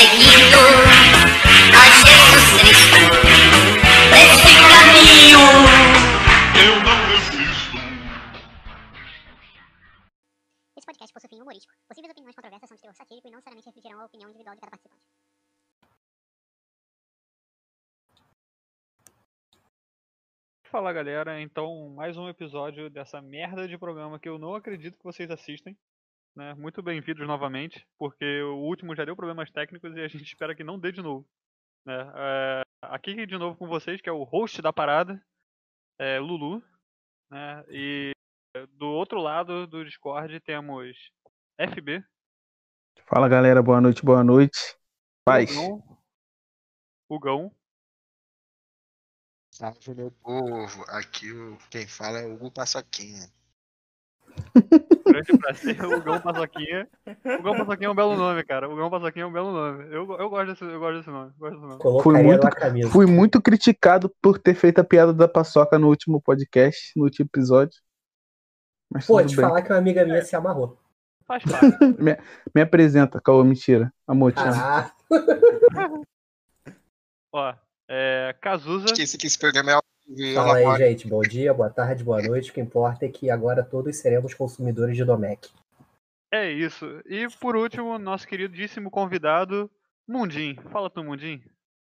seguindo a Jesus Cristo nesse caminho. Eu não resisto. Esse podcast possui fim humorístico. Possíveis opiniões controversas são de teor satírico e não necessariamente refletirão a opinião individual de cada participante. Fala galera, então mais um episódio dessa merda de programa que eu não acredito que vocês assistem. Né? Muito bem-vindos novamente, porque o último já deu problemas técnicos e a gente espera que não dê de novo. Né? É, aqui de novo com vocês, que é o host da parada, é Lulu. Né? E do outro lado do Discord temos FB, Fala galera, boa noite, boa noite. Paz. Hugão, Salve meu povo, aqui o, quem fala é o Hugo Paçoquinha. Grande prazer, Hugão Paçoquinha. Hugão Paçoquinha é um belo nome, cara. Hugão Paçoquinha é um belo nome. Eu, eu, gosto, desse, eu gosto desse nome. Gosto desse nome. Colocaria muito-. Fui muito criticado por ter feito a piada da paçoca no último podcast, no último episódio. Mas Pô, te bem. falar que uma amiga minha se amarrou. Faz parte. Me apresenta, Caô, mentira. Amor, te amo. Ah, Ó, é. Cazuza. Esqueci que esse programa é fala aí, gente. Bom dia, boa tarde, boa noite. O que importa é que agora todos seremos consumidores de Domec. É isso. E por último, nosso queridíssimo convidado, Mundim. Fala tu, Mundim.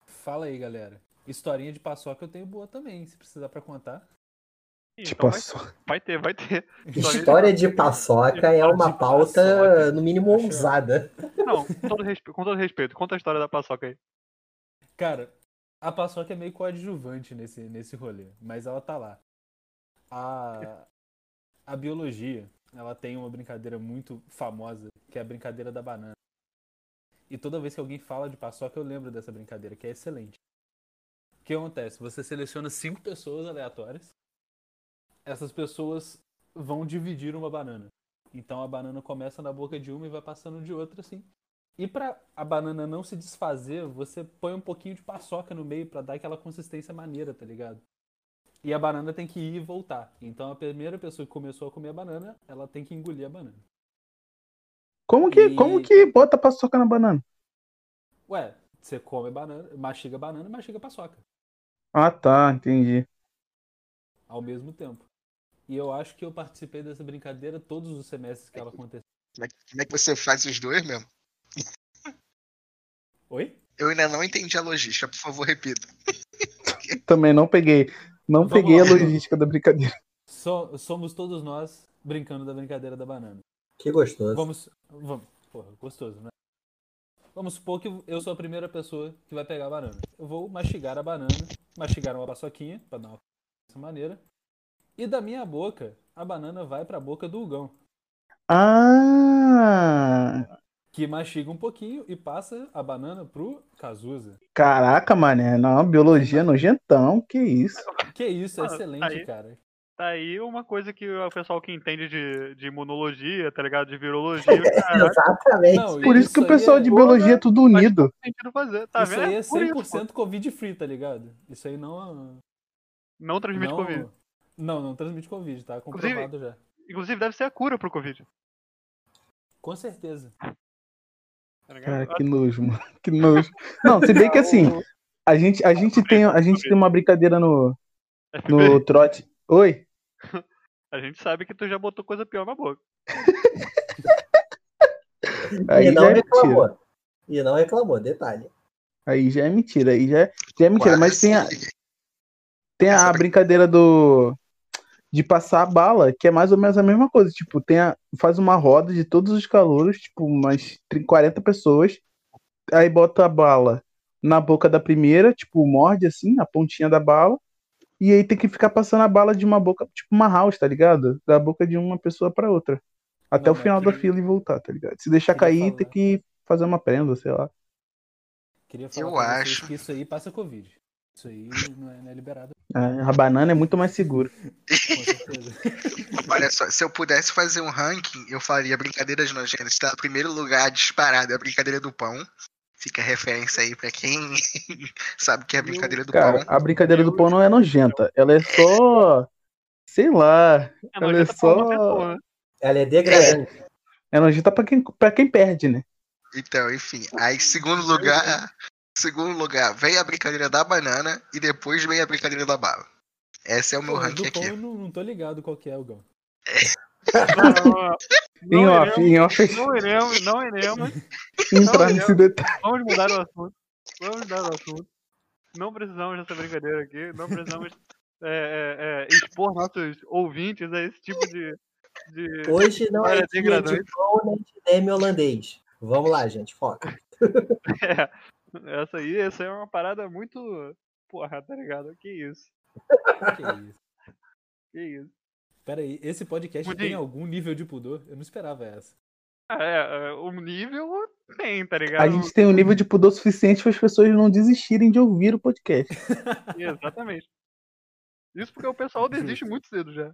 Fala aí, galera. Historinha de paçoca eu tenho boa também, se precisar pra contar. Tipo, então vai, paçoca. vai ter, vai ter. História de paçoca é uma de pauta, paçoca. no mínimo, ousada. Não, com todo, respe... com todo respeito, conta a história da paçoca aí. Cara, a paçoca é meio coadjuvante nesse, nesse rolê, mas ela tá lá. A, a biologia, ela tem uma brincadeira muito famosa, que é a brincadeira da banana. E toda vez que alguém fala de paçoca, eu lembro dessa brincadeira, que é excelente. O que acontece? Você seleciona cinco pessoas aleatórias. Essas pessoas vão dividir uma banana. Então a banana começa na boca de uma e vai passando de outra, assim. E pra a banana não se desfazer, você põe um pouquinho de paçoca no meio pra dar aquela consistência maneira, tá ligado? E a banana tem que ir e voltar. Então a primeira pessoa que começou a comer a banana, ela tem que engolir a banana. Como que, E- como que bota paçoca na banana? Ué, você come banana, mastiga banana e mastiga paçoca Ah, tá, entendi. ao mesmo tempo. E eu acho que eu participei dessa brincadeira todos os semestres que ela aconteceu. Como é, que- como é que você faz os dois mesmo? Oi? Eu ainda não entendi a logística, por favor, repita. Também não peguei. Não Vamos peguei lá. a logística da brincadeira. So- somos todos nós brincando da brincadeira da banana. Que gostoso. Vamos. Vamos. Porra, gostoso, né? Vamos supor que eu sou a primeira pessoa que vai pegar a banana. Eu vou mastigar a banana, mastigar uma paçoquinha, pra dar uma dessa maneira. E da minha boca, a banana vai pra boca do Hugão, Ah! Que mastiga um pouquinho e passa a banana pro Cazuza. Caraca, mané. Não, biologia nojentão. Que isso? Que isso, é Ah, excelente, aí- cara. Tá aí uma coisa que o pessoal que entende de, de imunologia, tá ligado? De virologia, Exatamente. Não, Por isso que o pessoal é- de biologia é tudo unido. fazer, tá isso vendo? aí é Por isso, 100% Covid free, tá ligado? Isso aí não. Não transmite não, Covid. Não, não transmite Covid, tá? Inclusive- Comprovado já. Inclusive deve ser a cura pro Covid. Com certeza. Tá ligado? Cara, que nojo, mano. Que nojo. Não, se bem que assim, a gente, a gente, tem, a gente tem uma brincadeira no, FB, no trote. Oi? a gente sabe que tu já botou coisa pior na boca. Aí e não já é mentira. reclamou. E não reclamou, detalhe. Aí já é mentira. Aí já é, já é mentira. Mas tem a, tem a brincadeira do. De passar a bala, que é mais ou menos a mesma coisa. Tipo, tem a, faz uma roda de todos os calouros, tipo, umas 30, 40 pessoas. Aí bota a bala na boca da primeira, tipo, morde assim, a pontinha da bala. E aí tem que ficar passando a bala de uma boca, tipo uma house, tá ligado? Da boca de uma pessoa pra outra. Até Não, o mas final da queria- fila e voltar, tá ligado? Se deixar cair, falar. tem que fazer uma prenda, sei lá. Queria falar Eu acho. que isso aí passa Covid. Isso aí não é, não é liberado, Ah, A banana é muito mais segura. Olha só, se eu pudesse fazer um ranking, eu faria brincadeiras nojentas. Tá? Primeiro lugar disparado é a brincadeira do pão. Fica a referência aí pra quem sabe que é a brincadeira do Cara, pão. a brincadeira do pão não é nojenta. Ela é só. Sei lá. É Ela é só. Ela é degradante. É nojenta pra quem, pra quem perde, né? Então, enfim. Aí, segundo lugar. Segundo lugar, vem a brincadeira da banana e depois vem a brincadeira da bala. Esse é o meu Pô, ranking aqui. eu não, não tô ligado qual que é, Gão. Em Não off, em off, Não iremos, não iremos. entrar não, nesse detalhe. Vamos mudar o assunto. Vamos mudar o assunto. Não precisamos dessa brincadeira aqui. Não precisamos é, é, é, expor nossos ouvintes a esse tipo de. de... Hoje não é dia de pão nem de holandês. Vamos lá, gente, foca. É, essa aí, essa é uma parada muito. Porra, tá ligado? Que isso? Que isso? Que isso? Pera aí, esse podcast Pudim. tem algum nível de pudor? Eu não esperava essa. Ah, é, é, o nível tem, tá ligado? A gente tem um nível de pudor suficiente para as pessoas não desistirem de ouvir o podcast. Exatamente. Isso porque o pessoal desiste muito cedo já.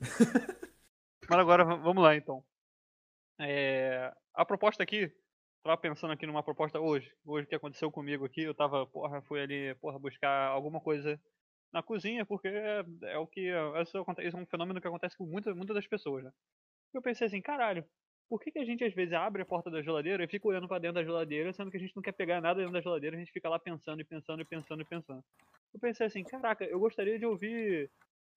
Mas agora vamos lá então. É, a proposta aqui, tava pensando aqui numa proposta hoje. Hoje o que aconteceu comigo aqui, eu tava, porra, fui ali, porra, buscar alguma coisa na cozinha, porque é, é o que. Isso, é um fenômeno que acontece com muitas muitas das pessoas, né? Eu pensei assim, caralho, por que, que a gente às vezes abre a porta da geladeira e fica olhando pra dentro da geladeira, sendo que a gente não quer pegar nada dentro da geladeira, a gente fica lá pensando e pensando e pensando e pensando. Eu pensei assim, caraca, eu gostaria de ouvir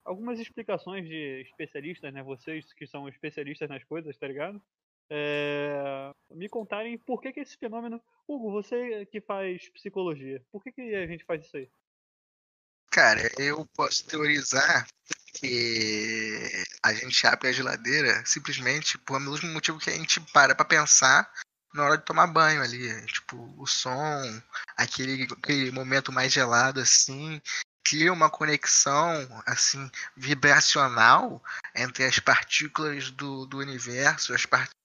algumas explicações de especialistas, né? Vocês que são especialistas nas coisas, tá ligado? É, me contarem por que, que esse fenômeno. Hugo, você que faz psicologia, por que, que a gente faz isso aí? Cara, eu posso teorizar que a gente abre a geladeira simplesmente por mesmo motivo que a gente para pra pensar na hora de tomar banho ali. Tipo, o som, aquele, aquele momento mais gelado assim, cria uma conexão assim vibracional entre as partículas do, do universo, as partículas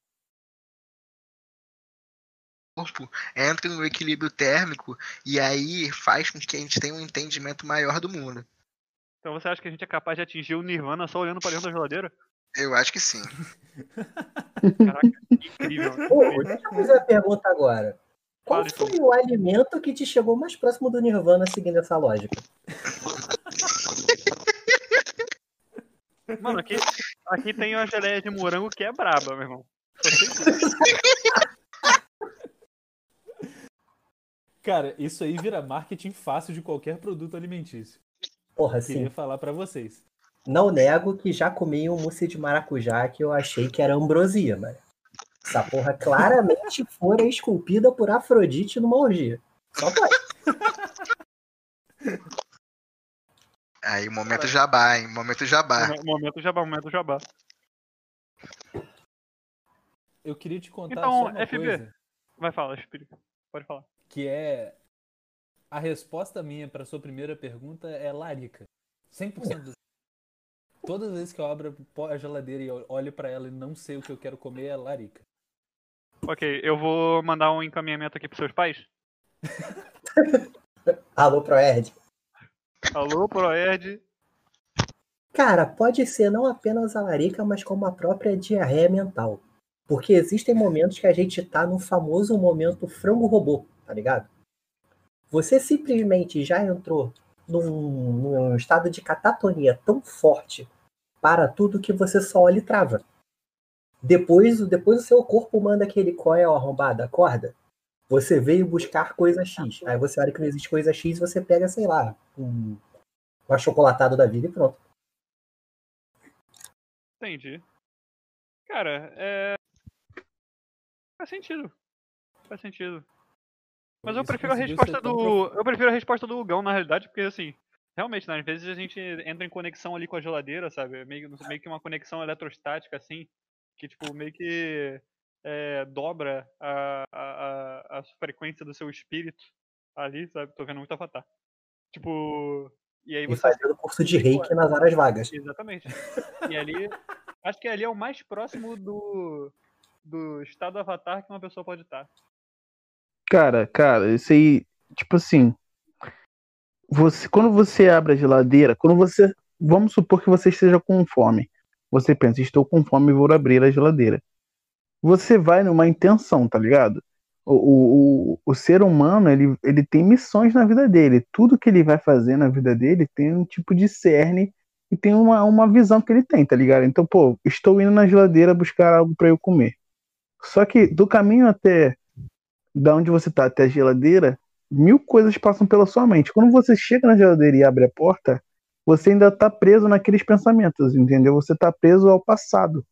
corpo entram no equilíbrio térmico e aí faz com que a gente tenha um entendimento maior do mundo. Então você acha que a gente é capaz de atingir o Nirvana só olhando pra dentro da geladeira? Eu acho que sim. Caraca, que incrível. Ô, deixa eu fazer uma pergunta agora. Qual Fale, foi o alimento que te chegou mais próximo do Nirvana seguindo essa lógica? Mano, aqui, aqui tem uma geleia de morango que é braba, meu irmão. Só sei disso. Cara, isso aí vira marketing fácil de qualquer produto alimentício. Porra, Queria assim, falar pra vocês. não nego que já comi um mousse de maracujá que eu achei que era ambrosia, mano. Essa porra claramente fora esculpida por Afrodite numa orgia. Só pode. Aí, momento jabá, hein? Momento jabá. Momen- Momento jabá, momento jabá. Eu queria te contar Então, só uma FB. coisa, Vai falar, explica. Pode falar. Que é a resposta minha pra sua primeira pergunta é larica. 100% do... Todas as vezes que eu abro a geladeira e olho pra ela e não sei o que eu quero comer é larica. Ok, eu vou mandar um encaminhamento aqui pros seus pais. Alô, Proerd. Alô, Proerd. Cara, pode ser não apenas a larica, mas como a própria diarreia mental. Porque existem momentos que a gente tá no famoso momento frango robô, tá ligado? Você simplesmente já entrou num, num estado de catatonia tão forte para tudo que você só olha e trava. Depois, depois o seu corpo manda aquele qual arrombado, acorda. Você veio buscar coisa X. Aí você olha que não existe coisa X, você pega, sei lá, um, um achocolatado da vida e pronto. Entendi. Cara, é. Faz sentido. Faz sentido. Mas eu prefiro a resposta tão do. Eu prefiro a resposta do Hugão, na realidade, porque assim. Realmente, né, às vezes a gente entra em conexão ali com a geladeira, sabe? Meio, meio que uma conexão eletrostática, assim, que tipo, meio que é, dobra a, a, a, frequência do seu espírito ali, sabe? Tô vendo muito avatar. Tipo. E aí E você fazendo curso de reiki nas horas vagas. Exatamente. E ali, acho que ali é o mais próximo do, do estado avatar que uma pessoa pode estar. Cara, cara, isso aí, tipo assim, você, quando você abre a geladeira, quando você, vamos supor que você esteja com fome, você pensa, estou com fome e vou abrir a geladeira. Você vai numa intenção, tá ligado? O, o, o, ser humano, ele, ele tem missões na vida dele. Tudo que ele vai fazer na vida dele tem um tipo de cerne e tem uma, uma visão que ele tem, tá ligado? Então, pô, estou indo na geladeira buscar algo para eu comer. Só que do caminho até da onde você tá até a geladeira, mil coisas passam pela sua mente. Quando você chega na geladeira e abre a porta, você ainda tá preso naqueles pensamentos, entendeu? Você tá preso ao passado.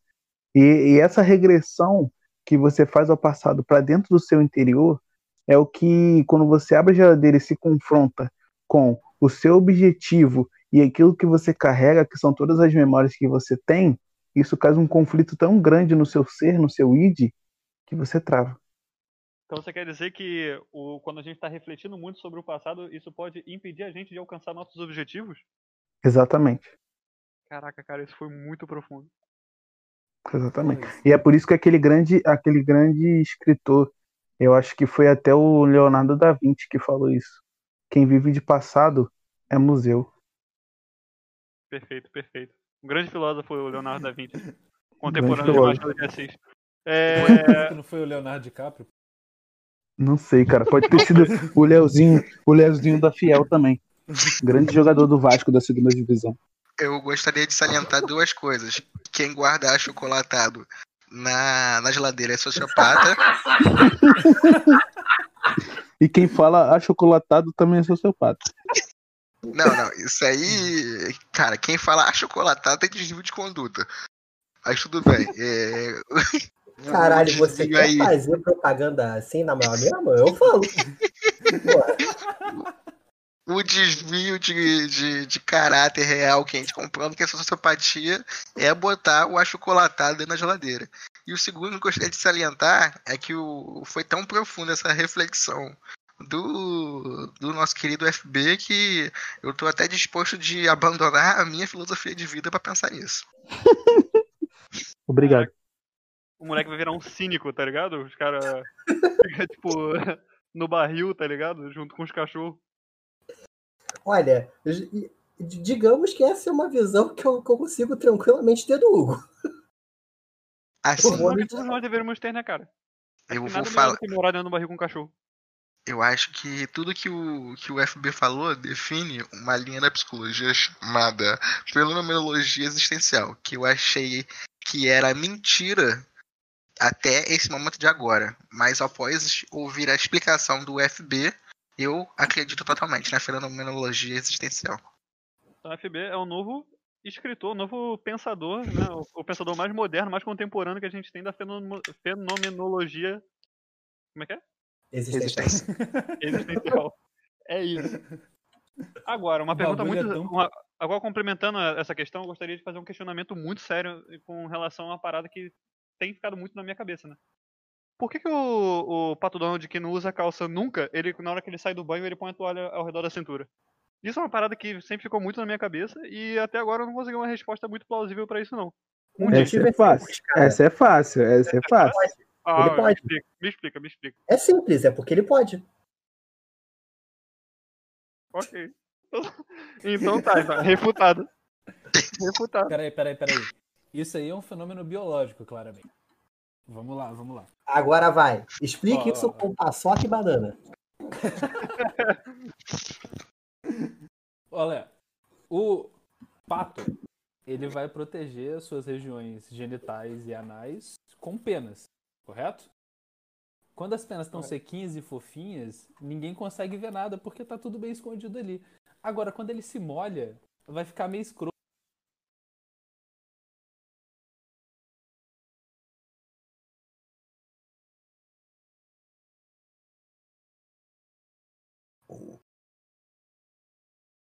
E, e essa regressão que você faz ao passado para dentro do seu interior é o que, quando você abre a geladeira e se confronta com o seu objetivo e aquilo que você carrega, que são todas as memórias que você tem, isso causa um conflito tão grande no seu ser, no seu id, que você trava. Então você quer dizer que o, quando a gente está refletindo muito sobre o passado, isso pode impedir a gente de alcançar nossos objetivos? Exatamente. Caraca, cara, isso foi muito profundo. Exatamente. E é por isso que aquele grande, aquele grande escritor, eu acho que foi até o Leonardo da Vinci que falou isso. Quem vive de passado é museu. Perfeito, perfeito. Um grande filósofo, o Leonardo da Vinci. Contemporâneo de. Machado de Assis. É, Não foi o Leonardo DiCaprio? Não sei, cara. Pode ter sido o Leozinho, o Leozinho da Fiel também. Grande jogador do Vasco da segunda divisão. Eu gostaria de salientar duas coisas. Quem guarda achocolatado na, na geladeira é sociopata. E quem fala achocolatado também é sociopata. Não, não, isso aí. Cara, quem fala achocolatado tem desvio de conduta. Mas tudo bem. É... Caralho, você quer aí- fazer propaganda assim na minha mesma? Eu falo. O desvio de, de, de caráter real que a gente comprando que é sociopatia é botar o achocolatado dentro da geladeira. E o segundo que eu gostaria de salientar é que o, foi tão profunda essa reflexão do, do nosso querido FB que eu tô até disposto de abandonar a minha filosofia de vida para pensar nisso. Obrigado. O moleque vai virar um cínico, tá ligado? Os caras ficam, tipo, no barril, tá ligado? Junto com os cachorros. Olha, digamos que essa é uma visão que eu, que eu consigo tranquilamente ter do Hugo. Assim. Não que todos nós deveríamos ter, né, cara? eu vou falar. morar dentro do barril com um cachorro. Eu acho que tudo que o, que o FB falou define uma linha da psicologia chamada fenomenologia existencial, que eu achei que era mentira até esse momento de agora. Mas após ouvir a explicação do FB, eu acredito totalmente na fenomenologia existencial. Então, o FB é o novo escritor, o novo pensador, né? O, o pensador mais moderno, mais contemporâneo que a gente tem da fenomenologia. Como é que é? Existência. Existencial. é isso. Agora, uma pergunta é muito. uma- agora, complementando a- essa questão, eu gostaria de fazer um questionamento muito sério com relação a uma parada que tem ficado muito na minha cabeça, né? Por que, que o, o Pato Donald, que não usa calça nunca, ele, na hora que ele sai do banho, ele põe a toalha ao redor da cintura? Isso é uma parada que sempre ficou muito na minha cabeça e até agora eu não consegui uma resposta muito plausível pra isso, não. Um dia. Essa é fácil. Essa é fácil. Essa é fácil. Ah, ele me pode. explica, me explica, me explica. É simples, é porque ele pode. Ok. Então tá, então, refutado. Refutado. Peraí, peraí, peraí. Isso aí é um fenômeno biológico, claramente. Vamos lá, vamos lá. Agora vai. Explique Ó, isso com paçoca e banana. Olha, o pato, ele vai proteger as suas regiões genitais e anais com penas, correto? Quando as penas estão sequinhas e fofinhas, ninguém consegue ver nada porque tá tudo bem escondido ali. Agora, quando ele se molha, vai ficar meio escroto.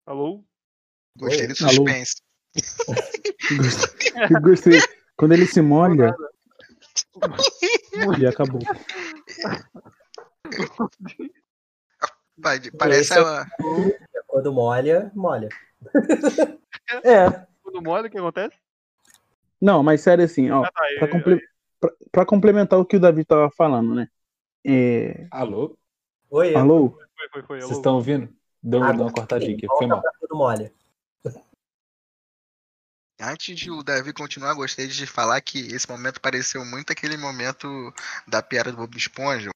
Alô? Gostei do Alô? suspense. Eu gostei. Quando ele se molha. E acabou. Parece Esse é- a, Quando molha, molha. É. Quando molha, o que acontece? Não, mas sério assim, ó. Ah, tá, Pra, comple- pra- pra complementar o que o Davi tava falando, né? É... Alô? Oi, Alô? Foi, foi, foi. Vocês alô. estão ouvindo? Deu, deu uma cortadinha aqui, foi mal. Pra quando molha. Antes de o Davi continuar, gostaria de falar que esse momento pareceu muito aquele momento da piada do Bob Esponja.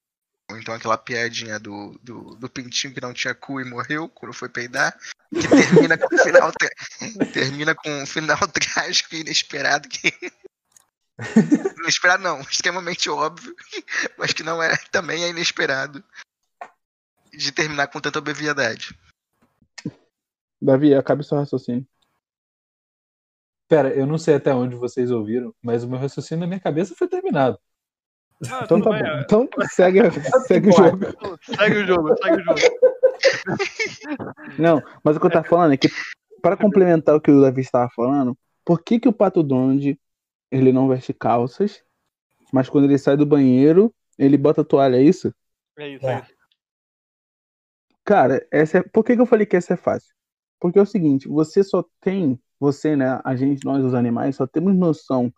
Ou então aquela piadinha do, do, do pintinho que não tinha cu e morreu quando foi peidar. Que termina com um final, termina com um final trágico e inesperado que Inesperado não, extremamente óbvio, mas que não é também é inesperado de terminar com tanta obviedade. Davi, acabe seu raciocínio. Pera, eu não sei até onde vocês ouviram, mas o meu raciocínio na minha cabeça foi terminado. Ah, Então tá bem, bom. é. Então segue, segue o jogo. Segue o jogo, segue o jogo. Não, mas o que eu tava falando é que, para complementar o que o Davi estava falando, por que, que o Pato Donde ele não veste calças, mas quando ele sai do banheiro, ele bota toalha, é isso? É isso, é É. isso. Cara, essa é... por que, que eu falei que essa é fácil? Porque é o seguinte, você só tem, você, né, a gente, nós os animais, só temos noção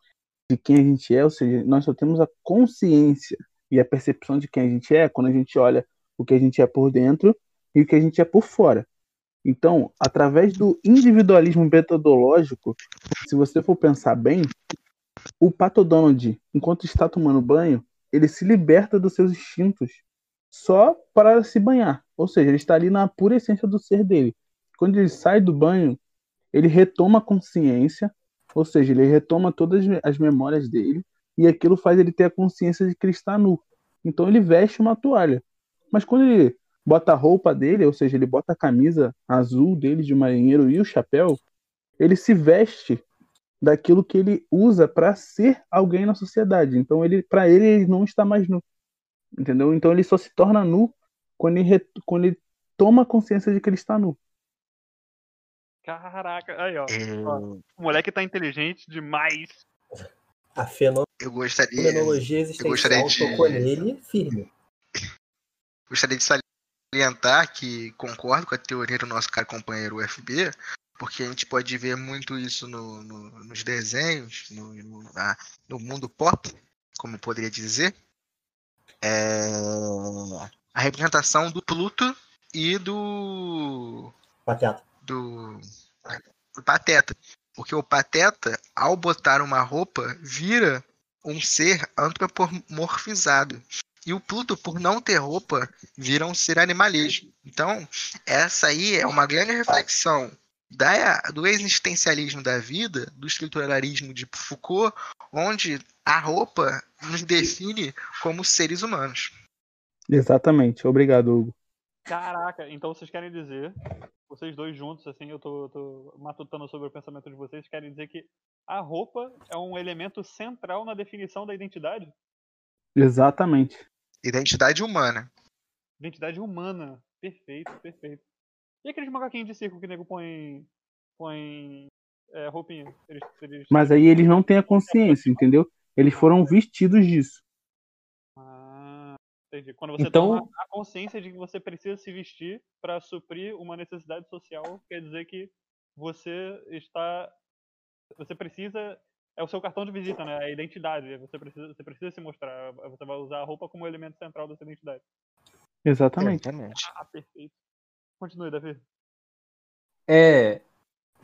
de quem a gente é, ou seja, nós só temos a consciência e a percepção de quem a gente é quando a gente olha o que a gente é por dentro e o que a gente é por fora. Então, através do individualismo metodológico, se você for pensar bem, o Pato Donald, enquanto está tomando banho, ele se liberta dos seus instintos só para se banhar. Ou seja, ele está ali na pura essência do ser dele. Quando ele sai do banho, ele retoma a consciência, ou seja, ele retoma todas as memórias dele, e aquilo faz ele ter a consciência de que ele está nu. Então ele veste uma toalha. Mas quando ele bota a roupa dele, ou seja, ele bota a camisa azul dele de marinheiro e o chapéu, ele se veste daquilo que ele usa para ser alguém na sociedade. Então ele, para ele, ele não está mais nu. Entendeu? Então ele só se torna nu quando ele, re- quando ele toma consciência de que ele está nu. Caraca, aí ó. É, O moleque tá inteligente demais. A feno- Eu gostaria, fenomenologia existencial gostaria de- tocou nele firme. gostaria de salientar que concordo com a teoria do nosso cara companheiro UFB, porque a gente pode ver muito isso no- no- nos desenhos, no, no- na- no mundo pop, como eu poderia dizer. É, a representação do Pluto e do Pateta. do, do Pateta. Porque o Pateta, ao botar uma roupa, vira um ser antropomorfizado. E o Pluto, por não ter roupa, vira um ser animalesco. Então, essa aí é uma grande reflexão da, do existencialismo da vida, do estruturalismo de Foucault, onde a roupa nos define como seres humanos. Exatamente. Obrigado, Hugo. Caraca, então vocês querem dizer, vocês dois juntos, assim, eu tô, tô matutando sobre o pensamento de vocês, querem dizer que a roupa é um elemento central na definição da identidade? Exatamente. Identidade humana. Identidade humana. Perfeito, perfeito. E aqueles macaquinhos de circo que o nego põe. põe. É, roupinha? Eles, eles... Mas aí eles não têm a consciência, entendeu? Eles foram vestidos disso. Entendi. Quando você Então- toma a consciência de que você precisa se vestir para suprir uma necessidade social, quer dizer que você está. Você precisa. É o seu cartão de visita, né? É a identidade. Você precisa, você precisa se mostrar. Você vai usar a roupa como elemento central da sua identidade. Exatamente. Exatamente. Ah, perfeito. Continue, Davi. É,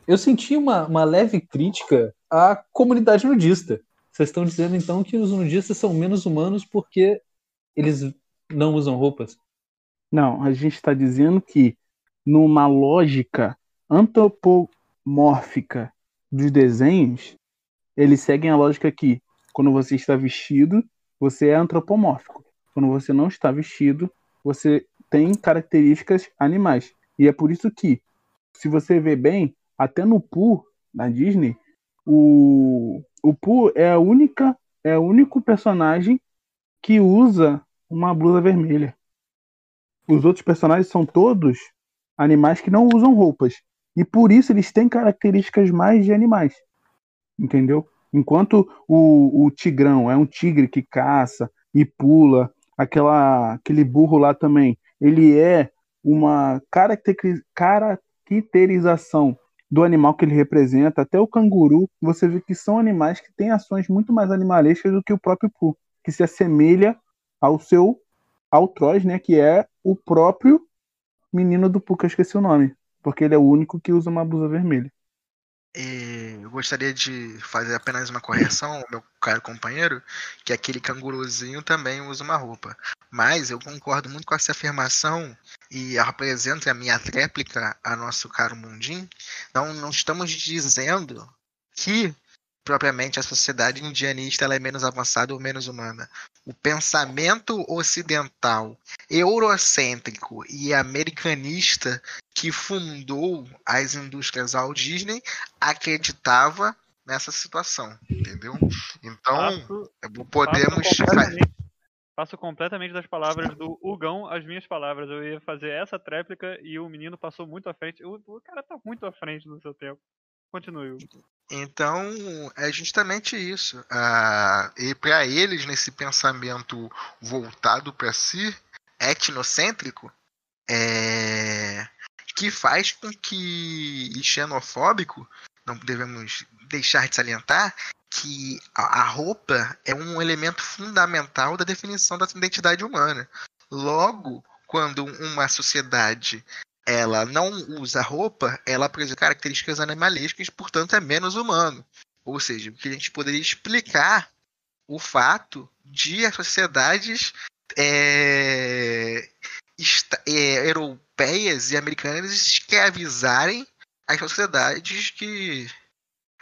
eu senti uma, uma leve crítica à comunidade nudista. Vocês estão dizendo então que os nudistas são menos humanos porque eles não usam roupas? Não, a gente está dizendo que numa lógica antropomórfica dos desenhos, eles seguem a lógica que quando você está vestido, você é antropomórfico. Quando você não está vestido, você tem características animais. E é por isso que, se você ver bem, até no Pooh, na Disney, o, o Pooh é a única, é o único personagem que usa uma blusa vermelha. Os outros personagens são todos animais que não usam roupas. E por isso eles têm características mais de animais. Entendeu? Enquanto o, o tigrão é um tigre que caça e pula, aquela, aquele burro lá também, ele é uma caracteri- caracterização do animal que ele representa, até o canguru, você vê que são animais que têm ações muito mais animalescas do que o próprio Pooh, que se assemelha ao seu altroz, né, que é o próprio menino do eu esqueci o nome, porque ele é o único que usa uma blusa vermelha. E eu gostaria de fazer apenas uma correção meu caro companheiro, que aquele canguruzinho também usa uma roupa. Mas eu concordo muito com essa afirmação e apresento a minha réplica a nosso caro Mundim. Não, não estamos dizendo que propriamente a sociedade indianista ela é menos avançada ou menos humana. O pensamento ocidental, eurocêntrico e americanista que fundou as indústrias Walt Disney acreditava nessa situação, entendeu? Então, Passo, podemos passo completamente, passo completamente das palavras do Hugão às minhas palavras. Eu ia fazer essa tréplica e o menino passou muito à frente. O, o cara tá muito à frente do seu tempo. Continue. Então, é justamente isso. Ah, e para eles, nesse pensamento voltado para si, etnocêntrico, é, que faz com que, e xenofóbico, não devemos deixar de salientar, que a roupa é um elemento fundamental da definição da identidade humana. Logo, quando uma sociedade ela não usa roupa, ela apresenta características animalescas, portanto é menos humano. Ou seja, que a gente poderia explicar o fato de as sociedades é, é, europeias e americanas escravizarem as sociedades que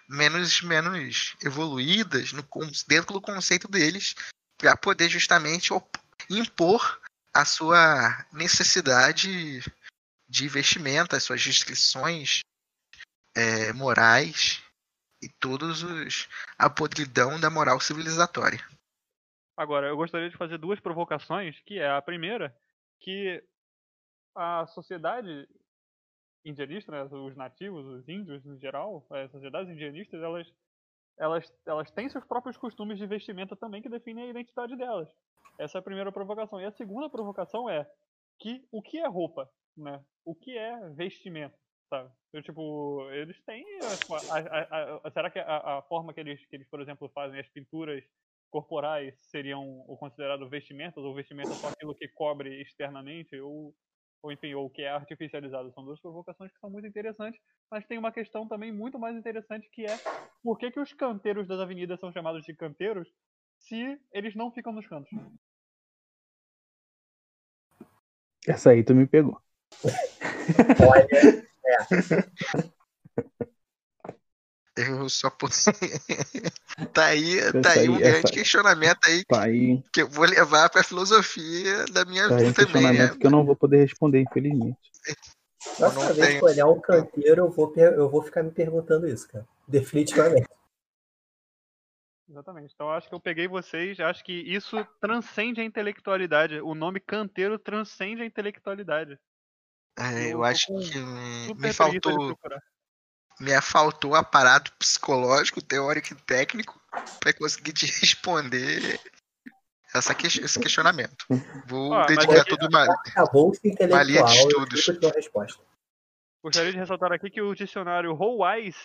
menos menos evoluídas no, dentro do conceito deles para poder justamente impor a sua necessidade de vestimenta, as suas restrições é, morais e todos os a podridão da moral civilizatória. Agora, eu gostaria de fazer duas provocações, que é a primeira, que a sociedade indianista, né, os nativos, os índios em geral, as sociedades indianistas, elas, elas, elas têm seus próprios costumes de vestimenta também que definem a identidade delas. Essa é a primeira provocação. E a segunda provocação é que o que é roupa, né? O que é vestimento, sabe? Eu, tipo, eles têm a, a- a- a- será que a, a forma que eles, que eles, por exemplo, fazem as pinturas corporais seriam o considerado vestimentas ou vestimenta só aquilo que cobre externamente ou ou enfim, ou que é artificializado. São duas provocações que são muito interessantes, mas tem uma questão também muito mais interessante que é por que, que os canteiros das avenidas são chamados de canteiros se eles não ficam nos cantos? Essa aí tu me pegou. Olha, Eu só posso. tá aí, tá aí um aí, grande essa- questionamento aí Tá aí, que eu vou levar pra filosofia da minha tá um vida também, né? questionamento que eu não vou poder responder, infelizmente. próxima não vez que eu olhar um canteiro, eu vou, eu vou ficar me perguntando isso, cara. Definitivamente. Exatamente. Então eu acho que eu peguei vocês, acho que isso transcende a intelectualidade. O nome canteiro transcende a intelectualidade. É, Eu acho com que me, me faltou me faltou aparato psicológico, teórico e técnico para conseguir te responder essa que- esse questionamento. Vou mas dedicar tudo uma, Acabou-se Valia de estudos. Gostaria de ressaltar aqui que o dicionário Howise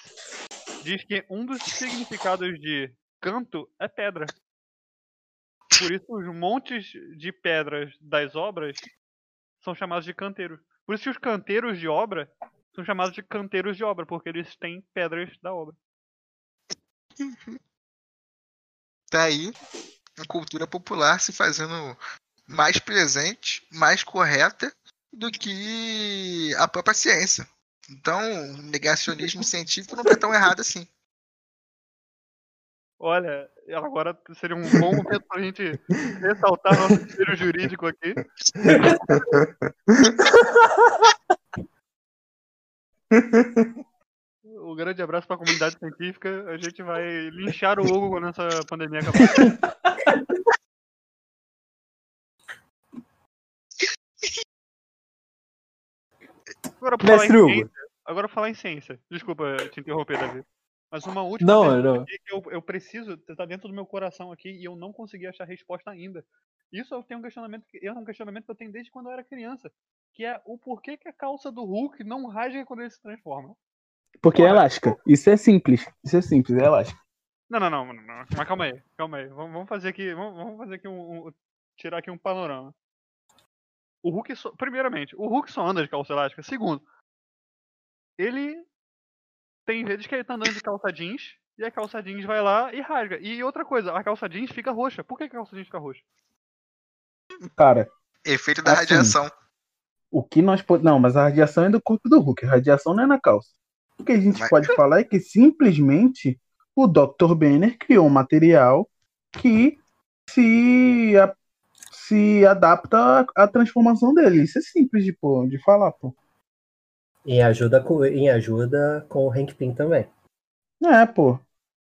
diz que um dos significados de canto é pedra. Por isso os montes de pedras das obras são chamados de canteiros. Por isso que os canteiros de obra são chamados de canteiros de obra, porque eles têm pedras da obra. tá aí a cultura popular se fazendo mais presente, mais correta do que a própria ciência. Então, o negacionismo científico não é tão errado assim. Olha, agora seria um bom momento pra gente ressaltar nosso espelho jurídico aqui. Um grande abraço pra comunidade científica. A gente vai linchar o Hugo quando essa pandemia acabar. Agora pra falar em Mestre Hugo. ciência. Agora falar em ciência. Desculpa te interromper, Davi. Mas uma última Não, pergunta não. que eu, eu preciso, tá dentro do meu coração aqui e eu não consegui achar resposta ainda. Isso eu tenho um questionamento, que- é um questionamento que eu tenho desde quando eu era criança, que é o porquê que a calça do Hulk não rasga quando ele se transforma. Porque é elástica. Isso é simples. Isso é simples, é elástica. Não, não, não, não, não. Mas calma aí, calma aí. Vamos, fazer aqui, vamos, fazer aqui um, um- tirar aqui um panorama. O Hulk, só, primeiramente, o Hulk só anda de calça elástica. Segundo, ele tem vezes que ele tá andando de calça jeans e a calça jeans vai lá e rasga. E outra coisa, a calça jeans fica roxa. Por que a calça jeans fica roxa? Cara, Efeito da Assim. radiação. o que nós podemos. Não, mas a radiação é do corpo do Hulk. A radiação não é na calça. O que a gente Mas- pode falar é que simplesmente o Dr. Banner criou um material que se, a- se adapta à- à transformação dele. Isso é simples de, pô, de falar, pô. Em ajuda com, em ajuda com o Hank Pym também. É, pô.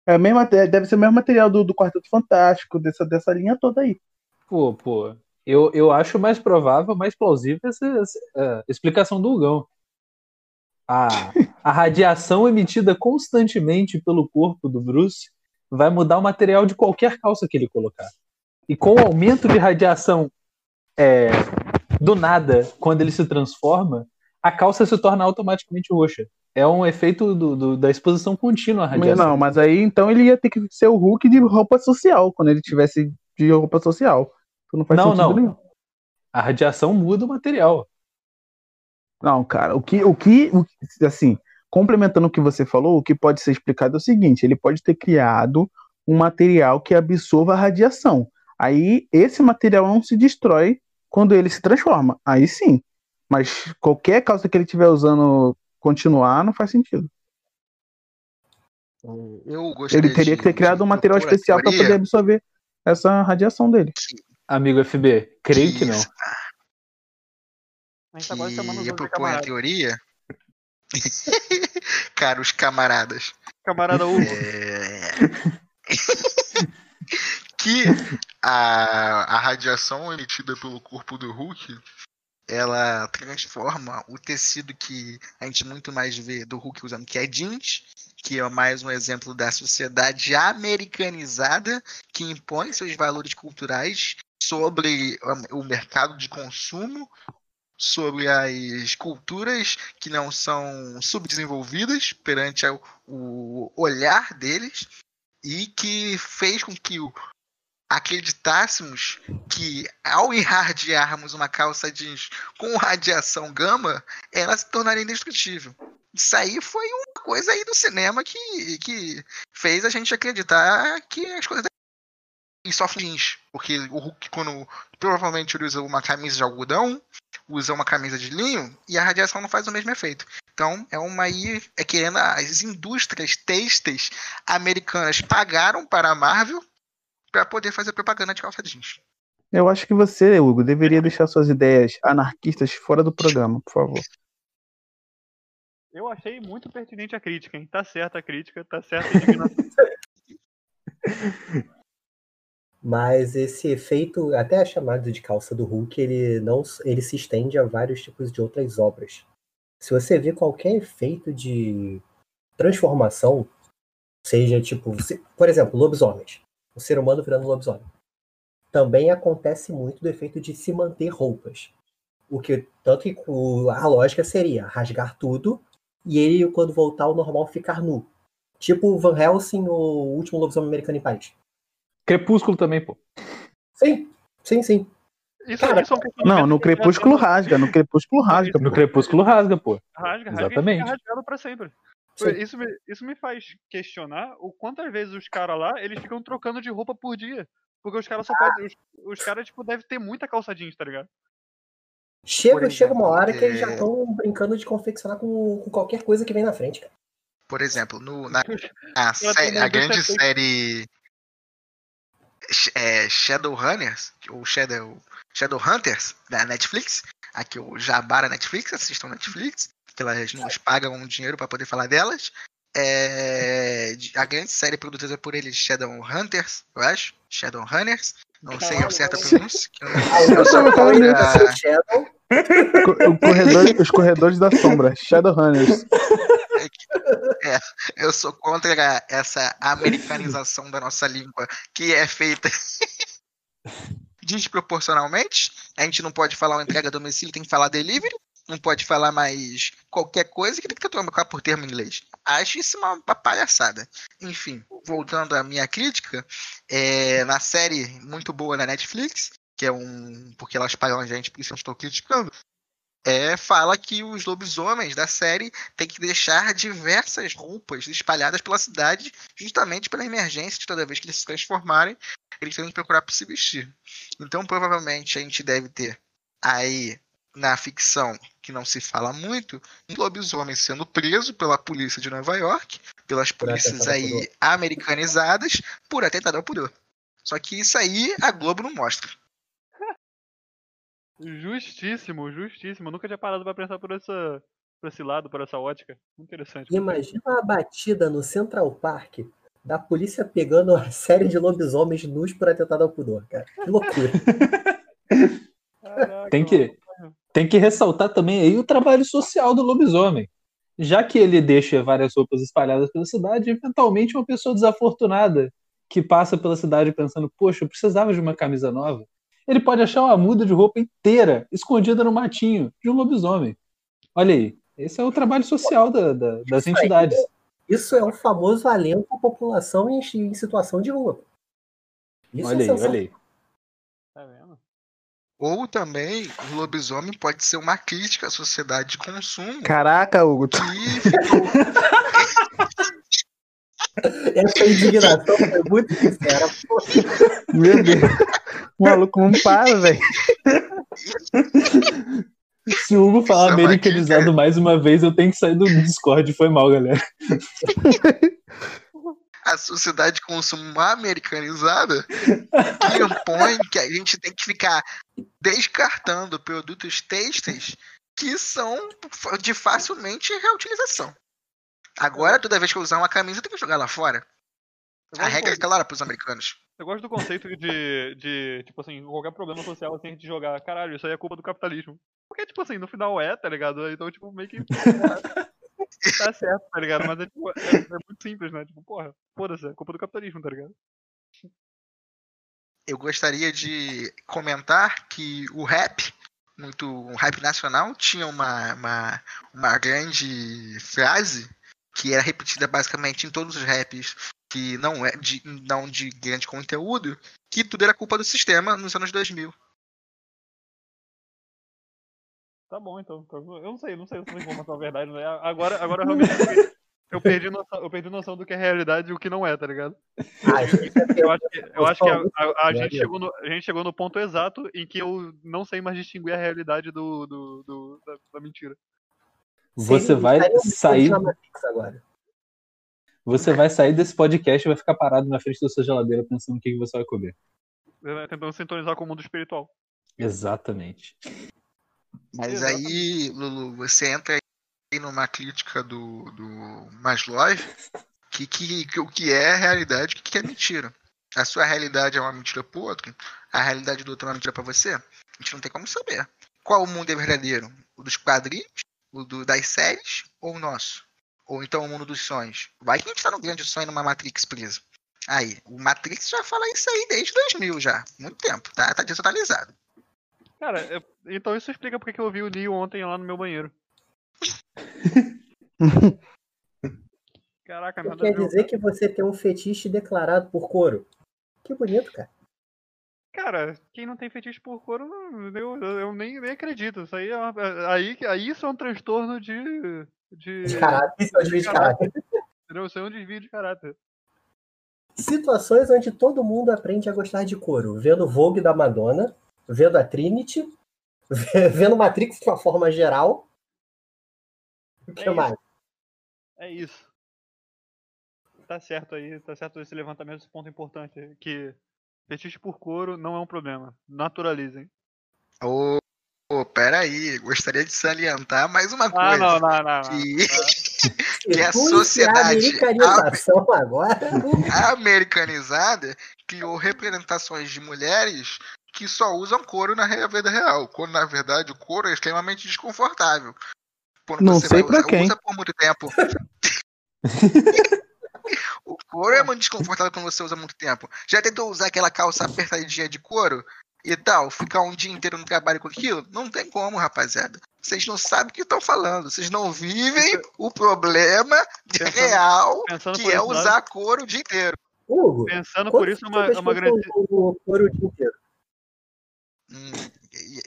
É a mesma, deve ser o mesmo material do, do Quarteto Fantástico, dessa, dessa linha toda aí. Pô, pô. Eu, eu acho mais provável, mais plausível essa, essa, é, explicação do Hugão. A, a radiação emitida constantemente pelo corpo do Bruce vai mudar o material de qualquer calça que ele colocar. E com o aumento de radiação é, do nada, quando ele se transforma, a calça se torna automaticamente roxa. É um efeito do- do- da exposição contínua à radiação. não, mas aí então ele ia ter que ser o Hulk de roupa social, quando ele tivesse de roupa social. Então não faz Não, sentido não. nenhum. A radiação muda o material. Não, cara, o que, o que, o que- assim, complementando o que você falou, o que pode ser explicado é o seguinte: ele pode ter criado um material que absorva a radiação. Aí esse material não se destrói quando ele se transforma. Aí sim. Mas qualquer calça que ele estiver usando continuar não faz sentido. Eu gostaria Ele teria de- que ter criado um material especial para poder absorver essa radiação dele. Amigo FB, creio que não. A gente chamando os que propõe a teoria. Caros camaradas. Camarada Hugo. É... que a, a radiação emitida pelo corpo do Hulk ela transforma o tecido que a gente muito mais vê do Hulk usando, que é jeans, que é mais um exemplo da sociedade americanizada que impõe seus valores culturais sobre o mercado de consumo, sobre as culturas que não são subdesenvolvidas perante o olhar deles e que fez com que o- acreditássemos que ao irradiarmos uma calça jeans com radiação gama, ela se tornaria indestrutível. Isso aí foi uma coisa aí do cinema que, que fez a gente acreditar que as coisas e sofrem jeans, porque o Hulk quando provavelmente ele usa uma camisa de algodão, usa uma camisa de linho e a radiação não faz o mesmo efeito. Então é uma aí é querendo as indústrias têxteis americanas pagaram para a Marvel para poder fazer propaganda de calça jeans. Eu acho que você, Hugo, deveria deixar suas ideias anarquistas fora do programa, por favor. Eu achei muito pertinente a crítica, hein? Tá certa a crítica, tá certa a indignação. Mas esse efeito, até a chamada de calça do Hulk, ele não ele se estende a vários tipos de outras obras. Se você vê qualquer efeito de transformação, seja tipo, se- por exemplo, lobisomens, o ser humano virando lobisomem, também acontece muito do efeito de se manter roupas. O que tanto que o- a lógica seria rasgar tudo e ele quando voltar ao normal ficar nu. Tipo o Van Helsing no último lobisomem americano em Paris. Crepúsculo também, pô. Sim, sim, sim. Isso, Cara, isso é um Não, no Crepúsculo rasga, no Crepúsculo rasga. No pô. Crepúsculo rasga, pô. Rasga, rasga Exatamente. rasgado pra sempre. Sim. Isso me, isso me faz questionar o quantas vezes os caras lá, eles ficam trocando de roupa por dia. Porque os caras só podem. Os, os caras, tipo, devem ter muita calça jeans, tá ligado? Chega, chega uma hora que eles já é- estão brincando de confeccionar com, com qualquer coisa que vem na frente, cara. Por exemplo, no, na a, sé- a grande série é, Shadowrunners, ou Shadow, Shadowhunters da Netflix, aqui o Jabá da Netflix, assistam Netflix, que elas nos pagam dinheiro para poder falar delas. É, a grande série produzida por eles, Shadowhunters, eu acho, Shadowrunners, não sei a certa pronúncia. eu sou contra, Shadow, corredor- os corredores da sombra, Shadowrunners. eu sou contra essa americanização da nossa língua que é feita desproporcionalmente. A gente não pode falar uma entrega a domicílio, tem que falar delivery. Não pode falar mais qualquer coisa que tem que trocar por termo em inglês. Acho isso uma, uma palhaçada. Enfim, voltando à minha crítica, é, na série muito boa na Netflix, que é um. porque elas pagam a gente, por isso eu estou criticando. É, fala que os lobisomens da série têm que deixar diversas roupas espalhadas pela cidade, justamente pela emergência de toda vez que eles se transformarem, eles têm que procurar por se vestir. Então, provavelmente, a gente deve ter aí na ficção, que não se fala muito, um lobisomem sendo preso pela polícia de Nova York, pelas polícias aí americanizadas, por atentado ao pudor. Só que isso aí a Globo não mostra. Justíssimo, justíssimo. Eu nunca tinha parado pra pensar por, essa, por esse lado, por essa ótica. Interessante. Imagina a batida no Central Park da polícia pegando uma série de lobisomens nus por atentado ao pudor, cara. Que loucura. Caraca, Tem que, tem que ressaltar também aí o trabalho social do lobisomem. Já que ele deixa várias roupas espalhadas pela cidade, eventualmente uma pessoa desafortunada que passa pela cidade pensando, poxa, eu precisava de uma camisa nova, ele pode achar uma muda de roupa inteira escondida no matinho de um lobisomem. Olha aí, esse é o trabalho social da- da- das Isso aí. entidades. Isso é o famoso alento à população em, em situação de rua. Isso Olha é aí, olha aí. Ou também o lobisomem pode ser uma crítica à sociedade de consumo Caraca, Hugo. tu- Essa indignação foi muito sincera. Pô, Meu Deus. O maluco não para, velho. Se o Hugo falar Isso é americanizado mais uma vez, eu tenho que sair do Discord. Foi mal, galera. a sociedade de consumo americanizada que impõe que a gente tem que ficar descartando produtos têxteis que são de facilmente reutilização. Agora, toda vez que eu usar uma camisa, eu tenho que jogar lá fora. A regra é clara para os americanos. eu gosto do conceito de, de, tipo assim, qualquer problema social assim, a gente jogar, caralho, isso aí é culpa do capitalismo. Porque, tipo assim, no final é, tá ligado? Então, tipo, meio que. tá certo, tá ligado? Mas é, tipo, é, é muito simples, né? Tipo, porra, foda-se, é culpa do capitalismo, tá ligado? Eu gostaria de comentar que o rap, muito o rap nacional, tinha uma, uma, uma grande frase que era repetida basicamente em todos os raps que não é de, não de grande conteúdo, que tudo era culpa do sistema nos anos 2000. Tá bom, então. então, Eu não sei, não sei se essa informação é verdade, né? Agora, agora eu realmente eu perdi- eu perdi, noção, eu perdi noção do que é realidade e o que não é, tá ligado? Ah, é Eu acho que, eu acho que a, a- a gente chegou no, a gente chegou no ponto exato em que eu não sei mais distinguir a realidade do, do, do- da, da mentira. Você vai sair, você vai sair desse podcast e vai ficar parado na frente da sua geladeira pensando o que que você vai comer. né? Tentando sintonizar com o mundo espiritual. Exatamente. Mas Exatamente. aí, Lulu, você entra aí numa crítica do, do Maslow, que, que, que o que é realidade e o que é mentira. A sua realidade é uma mentira pro outro, a realidade do outro é uma mentira pra você. A gente não tem como saber. Qual o mundo é verdadeiro? O dos quadrinhos? O do, das séries? Ou o nosso? Ou então o mundo dos sonhos? Vai que a gente tá no grande sonho numa Matrix presa. Aí, o Matrix já fala isso aí desde 2000 já. Muito tempo, tá? Tá desatualizado. Cara, é- então isso explica porque que eu vi o Neo ontem lá no meu banheiro. Caraca, nada quer dizer que você tem um fetiche declarado por couro. Que bonito, cara. Cara, quem não tem fetiche por couro, eu, eu nem, nem acredito. Isso aí, é uma- aí, aí isso é um transtorno de. de caráter. Isso é um desvio de caráter. Entendeu? Isso é um desvio de caráter. Situações onde todo mundo aprende a gostar de couro. Vendo Vogue da Madonna, vendo a Trinity, vendo Matrix de uma forma geral. O que É isso. mais? É isso. Tá certo aí, tá certo esse levantamento, esse ponto importante. Que fetiche por couro não é um problema. Naturalizem. Ô, ô, peraí, gostaria de salientar mais uma Ah, coisa. não, não, não. não. Que, que a sociedade americanização agora. americanizada criou representações de mulheres que só usam couro na vida real. Quando, na verdade, o couro é extremamente desconfortável. Quando Não você sei usar, quem. usa por muito tempo. o couro é muito desconfortável quando você usa muito tempo. Já tentou usar aquela calça apertadinha de couro e tal? Ficar um dia inteiro no trabalho com aquilo? Não tem como, rapaziada. Vocês não sabem o que estão falando. Vocês não vivem o problema Pensando- real Pensando que é esse lado- usar couro o dia inteiro. Hugo, Pensando por isso é uma, é uma grande. o couro o dia inteiro? Hum,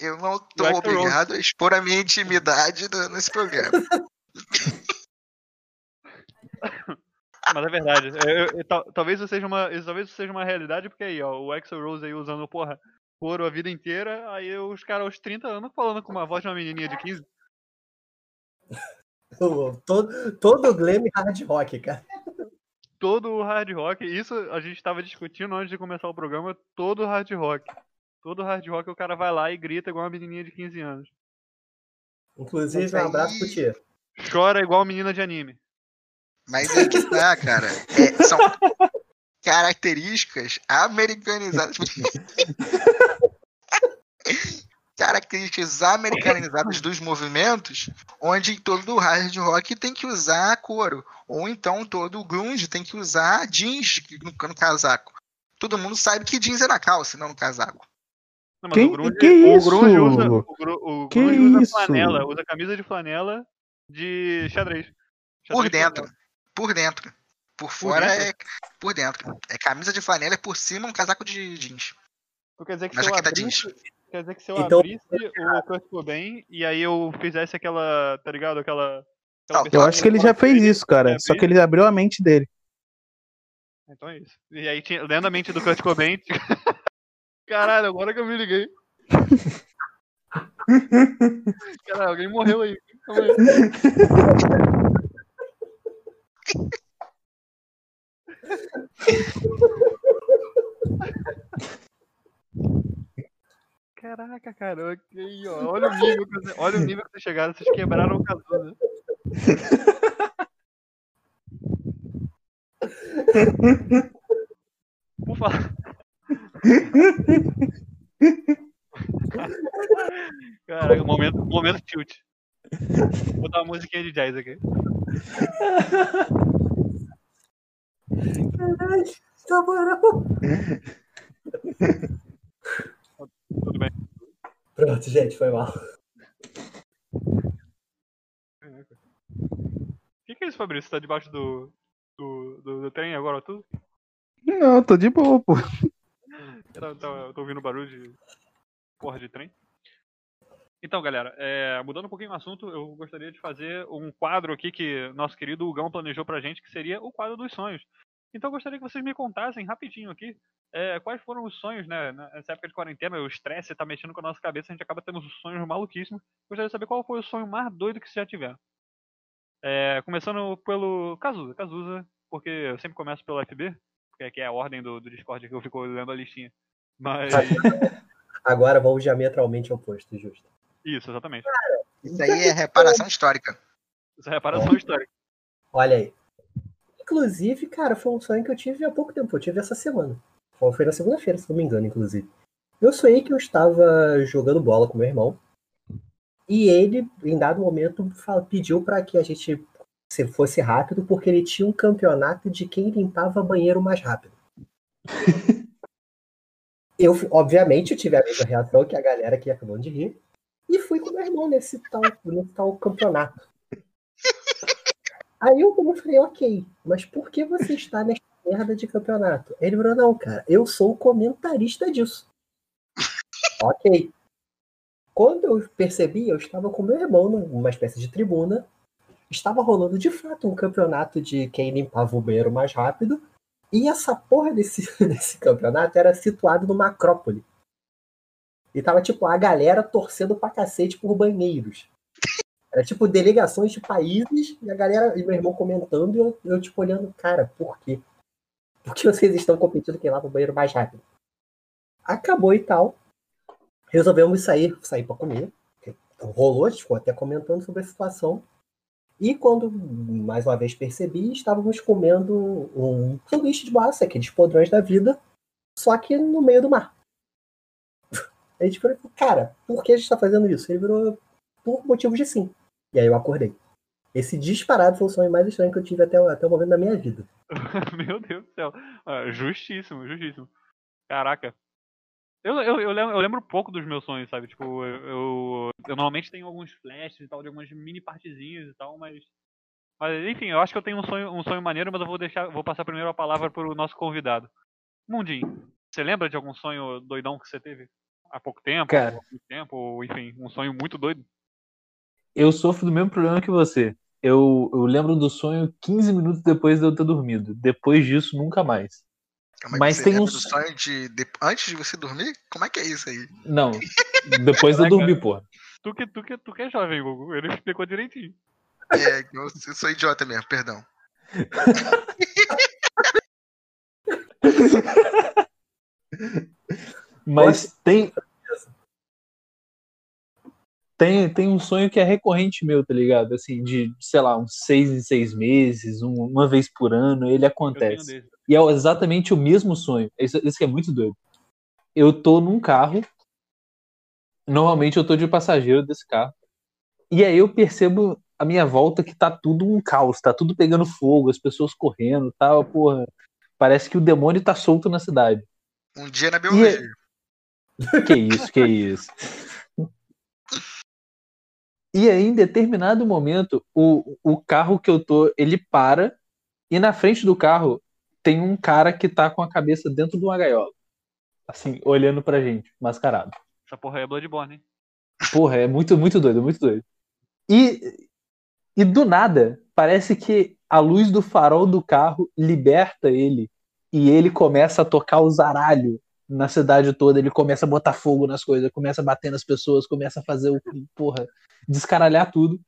eu não tô Black Rose. obrigado a expor a minha intimidade no- nesse programa. Mas é verdade. Eu- eu- tal- talvez isso seja uma. isso- Talvez isso seja uma realidade, porque aí, ó, o Axel Rose aí usando, porra, couro a vida inteira, aí os caras aos 30 anos falando com uma voz de uma menininha de 15. todo, todo glam hard rock, cara. Todo o hard rock, isso a gente tava discutindo antes de começar o programa, todo hard rock. Todo hard rock o cara vai lá e grita igual uma menininha de 15 anos. Inclusive, um abraço pro Tia. Chora igual menina de anime. Mas aí que tá, cara. É, são características americanizadas. características americanizadas dos movimentos, onde todo hard rock tem que usar couro. Ou então todo grunge tem que usar jeans no, no casaco. Todo mundo sabe que jeans é na calça, não no casaco. Não, mas Quem- o grunge, que o isso? grunge usa, o gru- o Que grunge usa isso? flanela, usa camisa de flanela de xadrez. Por Xadrez dentro. flanela. Por dentro. Por fora dentro? é por dentro. É camisa de flanela e por cima um casaco de jeans. Então quer dizer que Uma se eu jaqueta abrisse, jeans. quer dizer que se eu Então- abrisse o Kurt Cobain e aí eu fizesse aquela, tá ligado? Aquela, aquela Eu acho que ele já fez isso, cara. Só que ele abriu a mente dele. Então é isso. E aí tinha, lendo a mente do Kurt Cobain. Caralho, agora que eu me liguei. Caralho, alguém morreu aí. Caraca, cara, ó, olha o nível que vocês, olha o nível que vocês chegaram, vocês quebraram o Cazuza. Por falar. Caraca, momento, momento tilt. Vou botar uma musiquinha de jazz aqui. Caralho, tá moral. Tudo bem. Pronto, gente, foi mal. O que, que é isso, Fabrício? Você tá debaixo do, do, do, do trem agora tudo? Não, tô de boa, pô. Eu tô, eu tô ouvindo barulho de porra de trem. Então, galera, é, mudando um pouquinho o assunto, eu gostaria de fazer um quadro aqui que nosso querido Hugão planejou pra gente, que seria o quadro dos sonhos. Então, eu gostaria que vocês me contassem rapidinho aqui é, quais foram os sonhos, né? Nessa época de quarentena, o estresse tá mexendo com a nossa cabeça, a gente acaba tendo sonhos maluquíssimos. Gostaria de saber qual foi o sonho mais doido que vocês já tiveram. É, começando pelo Cazuza. Cazuza, porque eu sempre começo pelo FB, porque aqui é a ordem do, do Discord que eu fico lendo a listinha. Mas. Agora vamos diametralmente oposto, justo. Isso, exatamente. Isso aí é reparação histórica. Isso é reparação histórica. Olha aí. Inclusive, cara, foi um sonho que eu tive há pouco tempo. Eu tive essa semana. Foi foi na segunda-feira, se não me engano, inclusive. Eu sonhei que eu estava jogando bola com meu irmão. E ele, em dado momento, fala- pediu para que a gente se fosse rápido, porque ele tinha um campeonato de quem limpava banheiro mais rápido. Eu, obviamente, eu tive a mesma reação que a galera que acabou de rir. E fui com meu irmão nesse tal, nesse tal campeonato. Aí eu falei, ok, mas por que você está nessa merda de campeonato? Ele falou, não, cara, eu sou o comentarista disso. ok. Quando eu percebi, eu estava com meu irmão numa espécie de tribuna. Estava rolando de fato um campeonato de quem limpava o banheiro mais rápido. E essa porra desse, desse campeonato era situado numa acrópole. E tava, tipo, a galera torcendo pra cacete por banheiros. Era tipo delegações de países e a galera e meu irmão comentando e eu, eu tipo olhando, cara, por quê? Por que vocês estão competindo quem lava o banheiro mais rápido? Acabou e tal. Resolvemos sair, sair para comer. Rolou, a gente ficou até comentando sobre a situação. E quando, mais uma vez, percebi, estávamos comendo um sanduíche de massa, aqueles podrões da vida, só que no meio do mar. A gente falou, cara, por que a gente está fazendo isso? Ele virou por motivos de sim. E aí eu acordei. Esse disparado foi o sonho mais estranho que eu tive até, até o momento da minha vida. Meu Deus do céu. Ah, justíssimo, justíssimo. Caraca. Eu, eu, eu, lembro, eu lembro pouco dos meus sonhos, sabe? Tipo, eu, eu, eu normalmente tenho alguns flashes e tal, de algumas mini partezinhas e tal, mas. Mas enfim, eu acho que eu tenho um sonho, um sonho maneiro, mas eu vou deixar. Vou passar primeiro a palavra pro nosso convidado. Mundinho, você lembra de algum sonho doidão que você teve? Há pouco tempo? Cara. Ou há muito tempo, ou enfim, um sonho muito doido? Eu sofro do mesmo problema que você. Eu, eu lembro do sonho 15 minutos depois de eu ter dormido. Depois disso, nunca mais. Mas, Mas você tem uns- sonho de, de- antes de você dormir? Como é que é isso aí? Não, depois eu dormi, porra. Tu que, tu, que, tu que é jovem, Gugu. Ele explicou direitinho. É, eu, eu sou idiota mesmo, perdão. Mas tem. Tem, tem um sonho que é recorrente meu, tá ligado? Assim, de, sei lá, uns seis em seis meses, um- uma vez por ano, ele Eu tenho acontece. E é exatamente o mesmo sonho. Isso, isso que é muito doido. Eu tô num carro. Normalmente eu tô de passageiro desse carro. E aí eu percebo a minha volta que tá tudo um caos, tá tudo pegando fogo, as pessoas correndo, tal, porra. Parece que o demônio tá solto na cidade. Um dia na biologia. Que isso, que isso. E aí, em determinado momento, o, o carro que eu tô, ele para, e na frente do carro tem um cara que tá com a cabeça dentro de uma gaiola. Assim, olhando pra gente, mascarado. Essa porra aí é Bloodborne, hein? Porra, é muito, muito doido, muito doido. E, e do nada, parece que a luz do farol do carro liberta ele e ele começa a tocar o zaralho na cidade toda. Ele começa a botar fogo nas coisas, começa a bater nas pessoas, começa a fazer o. Porra, descaralhar tudo.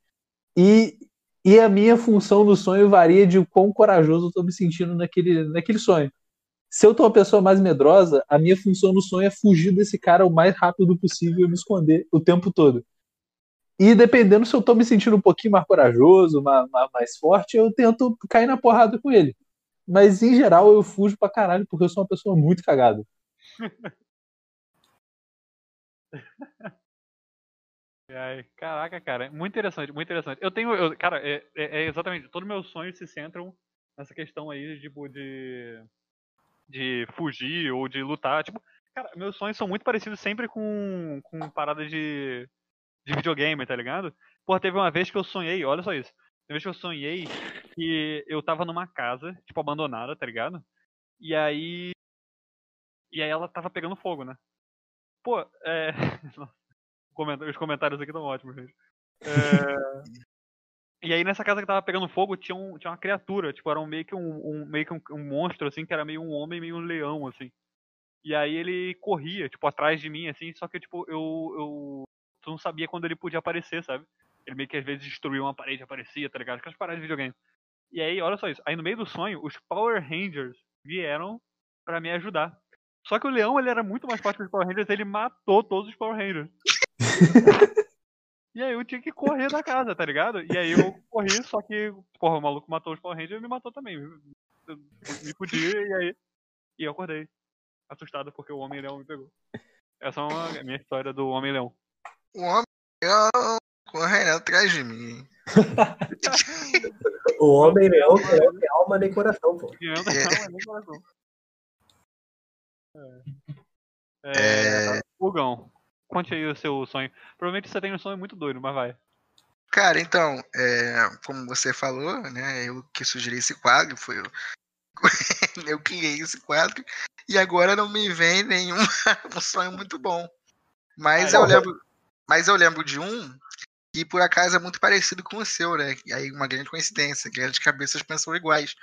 E, e a minha função no sonho varia de quão corajoso eu tô me sentindo naquele, naquele sonho. Se eu tô uma pessoa mais medrosa, a minha função no sonho é fugir desse cara o mais rápido possível e me esconder o tempo todo. E dependendo se eu tô me sentindo um pouquinho mais corajoso, ma- ma- mais, forte, eu tento cair na porrada com ele. Mas em geral eu fujo pra caralho porque eu sou uma pessoa muito cagada. Ai, caraca, cara, muito interessante, muito interessante. Eu tenho, eu- cara, é, é- é exatamente, todos meus sonhos se centram nessa questão aí, tipo, de de fugir ou de lutar, tipo, cara, meus sonhos são muito parecidos sempre com com paradas de de videogame, tá ligado? Pô, teve uma vez que eu sonhei, olha só isso. Teve uma vez que eu sonhei que eu tava numa casa, tipo, abandonada, tá ligado? E aí e aí ela tava pegando fogo, né? Pô, é Os comentários aqui estão ótimos, gente. É, E aí nessa casa que tava pegando fogo tinha, um, tinha uma criatura, tipo, era um, meio que, um, um- meio que um, um monstro, assim, que era meio um homem, meio um leão, assim. E aí ele corria, tipo, atrás de mim, assim, só que, tipo, eu, eu tu não sabia quando ele podia aparecer, sabe? Ele meio que às vezes destruía uma parede e aparecia, tá ligado? Aquelas paradas de videogame. E aí, olha só isso. Aí no meio do sonho, os Power Rangers vieram pra me ajudar. Só que o leão, ele era muito mais forte que os Power Rangers, ele matou todos os Power Rangers. E aí eu tinha que correr da casa, tá ligado? E aí eu corri, só que, porra, o maluco matou os Power Rangers e me matou também. Eu me fudi e aí. E eu acordei. Assustado porque o Homem-Leão me pegou. Essa é uma, a minha história do Homem-Leão. O homem leão correndo atrás de mim. O homem leão que não tem alma nem coração, pô. E anda É. não, é nem coração. É. É. Hugão, conte aí o seu sonho. Provavelmente você tem um sonho muito doido, mas vai. Cara, então, é, como você falou, né? Eu que sugeri esse quadro, foi eu. eu criei esse quadro e agora não me vem nenhum um sonho muito bom. Mas eu lembro, mas eu lembro de um que por acaso é muito parecido com o seu, né? E aí uma grande coincidência, que as cabeças pensam iguais.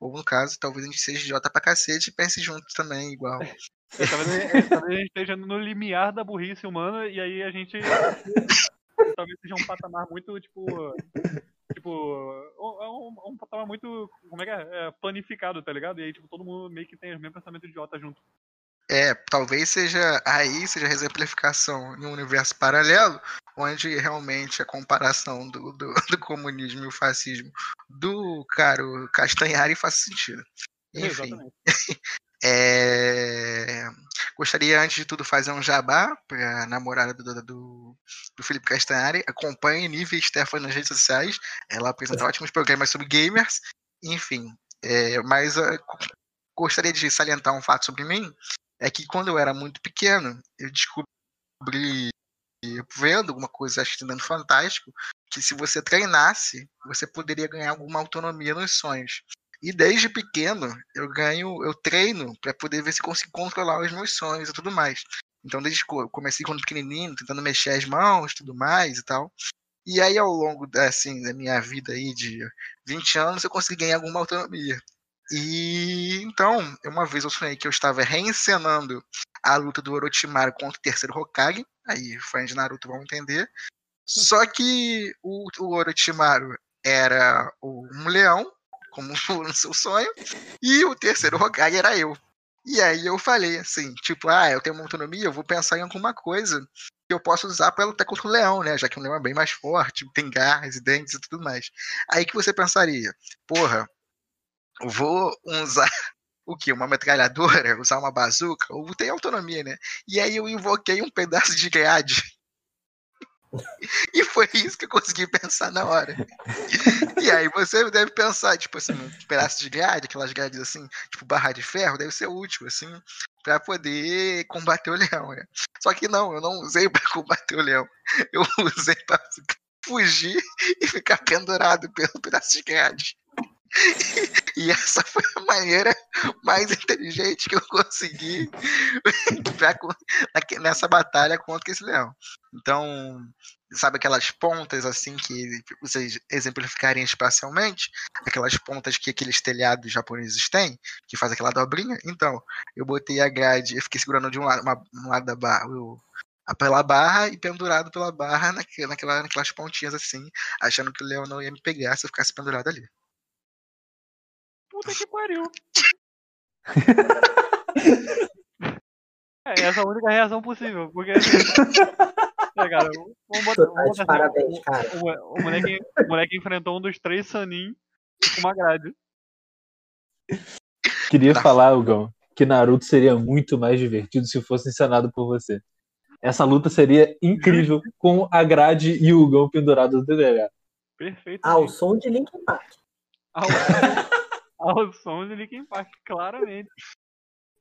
Ou no caso, talvez a gente seja idiota pra cacete e pense junto também, igual. É, talvez, é, talvez a gente esteja no limiar da burrice humana e aí a gente. talvez seja um patamar muito, tipo. Tipo. Um, um, um patamar muito. Como é que é? É, Planificado, tá ligado? E aí, tipo, todo mundo meio que tem o mesmo pensamento idiota junto. É, talvez seja aí seja a exemplificação em um universo paralelo, onde realmente a comparação do, do, do comunismo e o fascismo do caro Castanhari faz sentido. Enfim, é, gostaria antes de tudo fazer um jabá para a namorada do, do, do, Felipe Castanhari. Acompanhe Nível Stefan nas redes sociais. Ela apresenta ótimos programas sobre gamers. Enfim, é, mas ah, gostaria de salientar um fato sobre mim é que quando eu era muito pequeno, eu descobri, vendo alguma coisa, acho que dando fantástico, que se você treinasse, você poderia ganhar alguma autonomia nos sonhos. E desde pequeno, eu ganho, eu treino para poder ver se consigo controlar os meus sonhos e tudo mais. Então, desde que eu comecei quando pequenininho, tentando mexer as mãos, tudo mais e tal. E aí, ao longo da, assim, da minha vida aí de 20 anos, eu consegui ganhar alguma autonomia. E então, uma vez eu sonhei que eu estava reencenando a luta do Orochimaru contra o terceiro Hokage. Aí, fãs de Naruto vão entender. Só que o, o Orochimaru era um leão, como no seu sonho, e o terceiro Hokage era eu. E aí eu falei assim, tipo, ah, eu tenho uma autonomia, eu vou pensar em alguma coisa que eu possa usar para lutar contra o leão, né? Já que o leão é bem mais forte, tem garras e dentes e tudo mais. Aí que você pensaria, porra, vou usar o que? Uma metralhadora? Usar uma bazuca? Ou tem autonomia, né? E aí eu invoquei um pedaço de grade. E foi isso que eu consegui pensar na hora. E aí você deve pensar, tipo assim, um pedaço de grade, aquelas grades assim, tipo barra de ferro, deve ser útil, assim, pra poder combater o leão, né? Só que não, eu não usei pra combater o leão. Eu usei pra fugir e ficar pendurado pelo pedaço de grade. E essa foi a maneira mais inteligente que eu consegui nessa batalha contra esse leão. Então, sabe aquelas pontas assim que vocês exemplificarem espacialmente? Aquelas pontas que aqueles telhados japoneses têm, que faz aquela dobrinha? Então, eu botei a grade, eu fiquei segurando de um lado, uma- um lado da barra, a- pela barra e pendurado pela barra naque- naquela, naquelas pontinhas assim, achando que o leão não ia me pegar se eu ficasse pendurado ali. Puta que pariu. É, essa é a única reação possível, porque é, cara, vamos botar, tá vamos botar assim, parabéns, cara. o, o- moleque, o moleque enfrentou um dos três Sanin com uma grade. Queria falar, Hugão, que Naruto seria muito mais divertido se fosse encenado por você. Essa luta seria incrível com a grade e o Hugão pendurado do DDH. Perfeito. Ao som de Linkin Park. Ao, ao som de Linkin Park, claramente.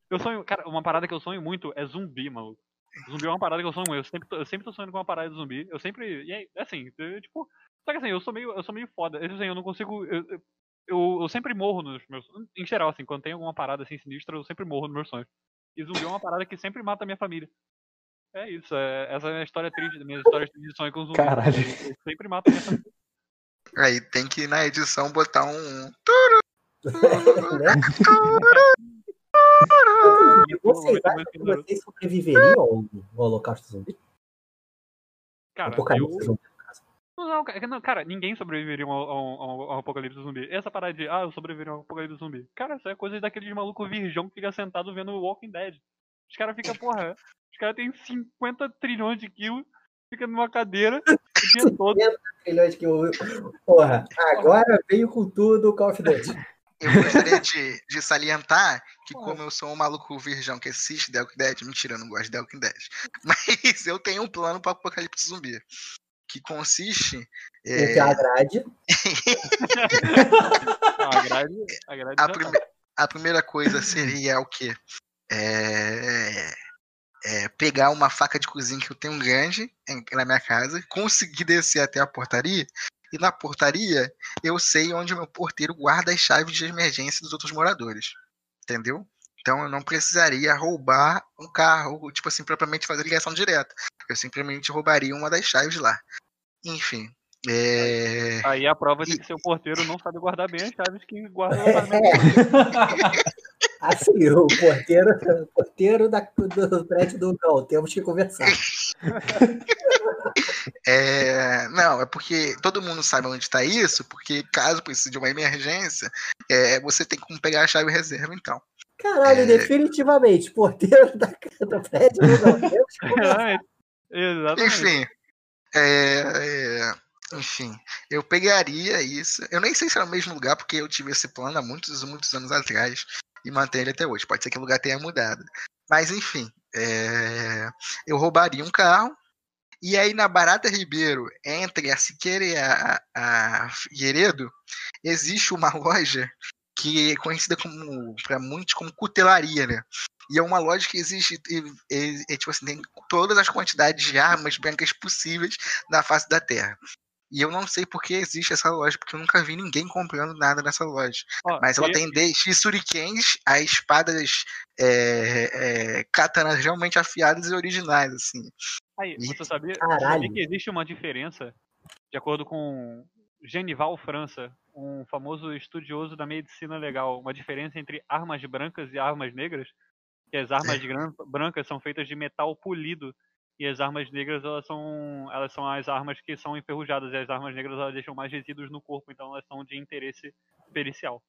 Eu sonho, cara, uma parada que eu sonho muito é zumbi, maluco. Zumbi é uma parada que eu sonho muito. Eu sempre, tô, eu sempre tô sonhando com uma parada de zumbi. Eu sempre. E aí, assim, eu, tipo. Só que assim, eu sou meio, eu sou meio foda. Eu, assim, eu não consigo. Eu, eu, eu, sempre morro nos meus. Em geral, assim, quando tem alguma parada assim sinistra, eu sempre morro nos meus sonhos. E zumbi é uma parada que sempre mata a minha família. É isso, é, essa é a história triste, minhas histórias tristes de sonho com zumbi. Caralho. Eu sempre mato a minha família. Aí tem que na edição botar um. Né? Vocês acham que vocês sobreviveriam ao, holocausto zumbi? Cara, Apocalipse eu, zumbi. Não, cara, não, cara, ninguém sobreviveria ao, ao- ao- ao apocalipse zumbi. Essa parada de, ah, eu sobreviveria ao apocalipse zumbi. Cara, isso é coisa daqueles maluco virgão que fica sentado vendo o Walking Dead. Os caras ficam, porra, os caras têm 50 trilhões de quilos, fica numa cadeira o dia todo. Trilhões que eu... Porra, agora veio com tudo o Call of Duty. Eu gostaria de, de salientar que, como eu sou um maluco virgão que assiste The Walking Dead, mentira, eu não gosto de The Walking Dead. Mas eu tenho um plano para Apocalipse Zumbi. Que consiste. é, Entre a grade. Não, a grade, a grade a, já tá. prime- a primeira coisa seria o quê? É, é pegar uma faca de cozinha que eu tenho grande na minha casa, conseguir descer até a portaria, e na portaria eu sei onde o meu porteiro guarda as chaves de emergência dos outros moradores. Entendeu? Então eu não precisaria roubar um carro, tipo assim, propriamente fazer ligação direta. Eu simplesmente roubaria uma das chaves lá. Enfim. É... Aí a prova de que seu porteiro não sabe guardar bem as chaves que guarda apartamento. Assim, o porteiro, o porteiro da, do prédio do Cão. Temos que conversar. É, não, é porque todo mundo sabe onde está isso, porque caso precise de uma emergência, é, você tem como pegar a chave reserva, então. Caralho, É. definitivamente, porteiro da, do prédio do Cão. Temos que conversar. Exatamente. Exatamente. Enfim, é, é, enfim, eu pegaria isso. Eu nem sei se é no mesmo lugar, porque eu tive esse plano há muitos, muitos anos atrás e mantenho ele até hoje. Pode ser que o lugar tenha mudado. Mas enfim, é, eu roubaria um carro. E aí na Barata Ribeiro, entre a Siqueira e a, a Figueiredo, existe uma loja que é conhecida como para muitos como cutelaria, né? E é uma loja que existe, e, e- e, tipo assim, tem todas as quantidades de armas brancas possíveis na face da Terra. E eu não sei por que existe essa loja, porque eu nunca vi ninguém comprando nada nessa loja. Ó, Mas ela e- tem desde shurikens a espadas é, é, katanas realmente afiadas e originais, assim. Aí, E- você sabia, sabia que existe uma diferença de acordo com Genival França, um famoso estudioso da medicina legal, uma diferença entre armas brancas e armas negras, que as armas gran- brancas são feitas de metal polido e as armas negras elas são elas são as armas que são enferrujadas e as armas negras elas deixam mais resíduos no corpo, então elas são de interesse pericial.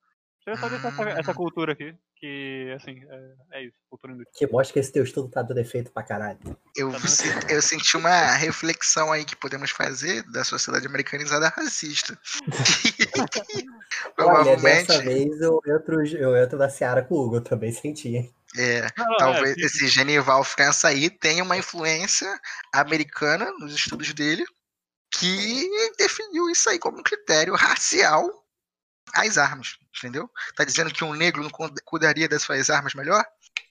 Você só deixar essa, essa cultura aqui, que assim, é, é isso, cultura inútil. Que mostra que esse teu estudo tá dando efeito pra caralho. Eu, se- eu senti uma reflexão aí que podemos fazer da sociedade americanizada racista. Olha, Provavelmente, dessa vez eu entro, eu entro na seara com o Hugo, eu também senti. hein? É, não, talvez é, esse Genival França aí tenha uma influência americana nos estudos dele que definiu isso aí como um critério racial às armas, entendeu? Tá dizendo que um negro não cu- cuidaria das suas armas melhor?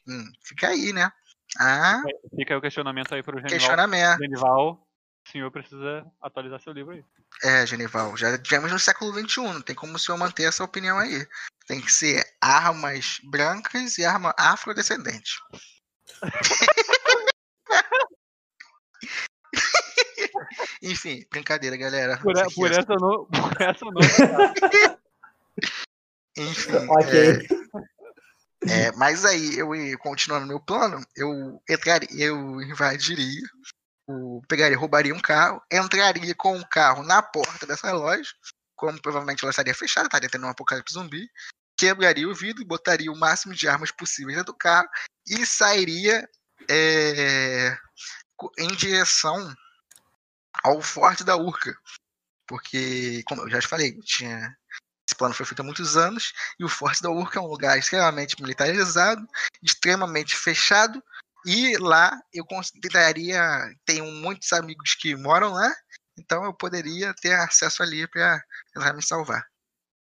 Hum, fica aí, né? Ah, Fica aí o questionamento aí pro Genival. questionamento. Genival, o senhor precisa atualizar seu livro aí. É, Genival, já tivemos no século XXI, não tem como o senhor manter essa opinião aí. Tem que ser armas brancas e arma afrodescendente. Enfim, brincadeira, galera. Por, aqui por é- essa eu não, por essa não. Enfim, Ok. é, é, mas aí, eu ia- continuando meu plano, eu entraria, eu invadiria, o, pegaria, roubaria um carro, entraria com o carro na porta dessa loja, como provavelmente ela estaria fechada, estaria tendo um apocalipse zumbi, quebraria o vidro, botaria o máximo de armas possíveis dentro do carro e sairia é, em direção ao Forte da Urca. Porque, como eu já te falei, tinha, esse plano foi feito há muitos anos e o Forte da Urca é um lugar extremamente militarizado, extremamente fechado, e lá eu consideraria, tenho muitos amigos que moram lá, então eu poderia ter acesso ali para tentar me salvar.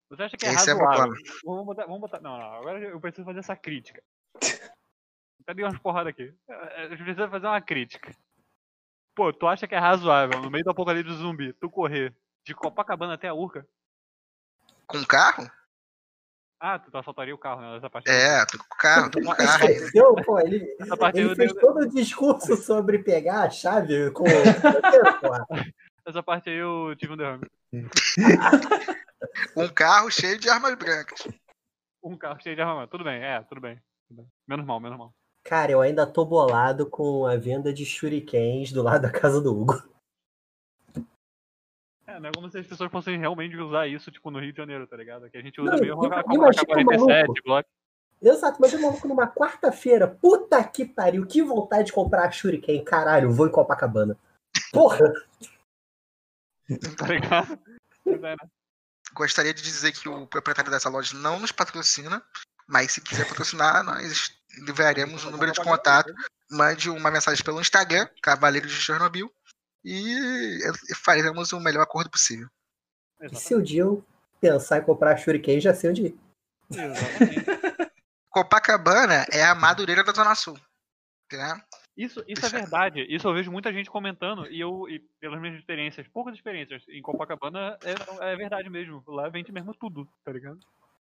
Você acha que é Esse é razoável? vamos, botar, vamos botar. Não, não, agora eu preciso fazer essa crítica. Até dei umas porradas aqui. É, Eu preciso fazer uma crítica. Pô, tu acha que é razoável, no meio do apocalipse zumbi, tu correr de Copacabana até a Urca? Com carro? Ah, tu assaltaria o carro, né? Essa parte. É, tô com carro, tô com carro. Esqueceu, pô, ele, Essa parte ele fez dei- todo o discurso sobre pegar a chave com. Essa parte aí eu tive um derrame. Um carro cheio de armas brancas. Um carro cheio de armamento. Tudo bem, é, tudo bem. tudo bem. Menos mal, menos mal. Cara, eu ainda tô bolado com a venda de shurikens do lado da casa do Hugo. É, não é como se as pessoas fossem realmente usar isso, tipo, no Rio de Janeiro, tá ligado? Que a gente Não, usa mesmo ima- a imagina o AK-47, maluco. Glock. Exato, mas o maluco numa quarta-feira, puta que pariu, que vontade de comprar shuriken, caralho, vou em Copacabana. Porra, Tá ligado? É, né? Gostaria de dizer que o proprietário dessa loja não nos patrocina, mas se quiser patrocinar, nós enviaremos o número de contato. Mande uma mensagem pelo Instagram, Cavaleiros de Chernobyl, e faremos o melhor acordo possível. e se o dia eu pensar em comprar shuriken, já sei onde ir. Exatamente. Copacabana é a Madureira da Zona Sul. Né? Isso, isso é verdade. Isso eu vejo muita gente comentando e eu, e pelas minhas experiências, poucas experiências, em Copacabana é, é verdade mesmo. Lá vende mesmo tudo, tá ligado?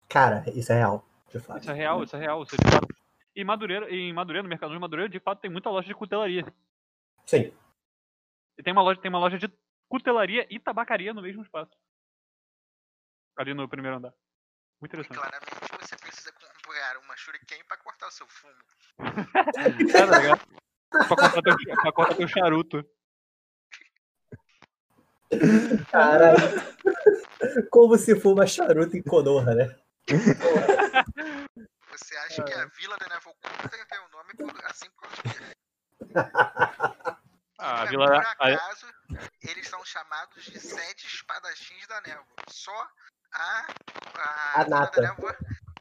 Cara, isso é real, de fato. Isso é real, isso é real. Isso é de fato. E Madureira, em Madureira, no Mercado de Madureira, de fato tem muita loja de cutelaria. Sim. E tem uma loja, tem uma loja de cutelaria e tabacaria no mesmo espaço. Ali no primeiro andar. Muito interessante. Claramente você precisa comprar uma Shuriken para cortar o seu fumo. É, tá ligado? Pra cortar teu, pra cortar teu charuto. Caralho. Como se fuma charuto em Konoha, né? Você acha que a Vila da Neva Oculta tem o nome por, assim por Ah, a Por vila. a- acaso, eles são chamados de sete espadachins da névoa. Só a, a, A Vila da Névoa.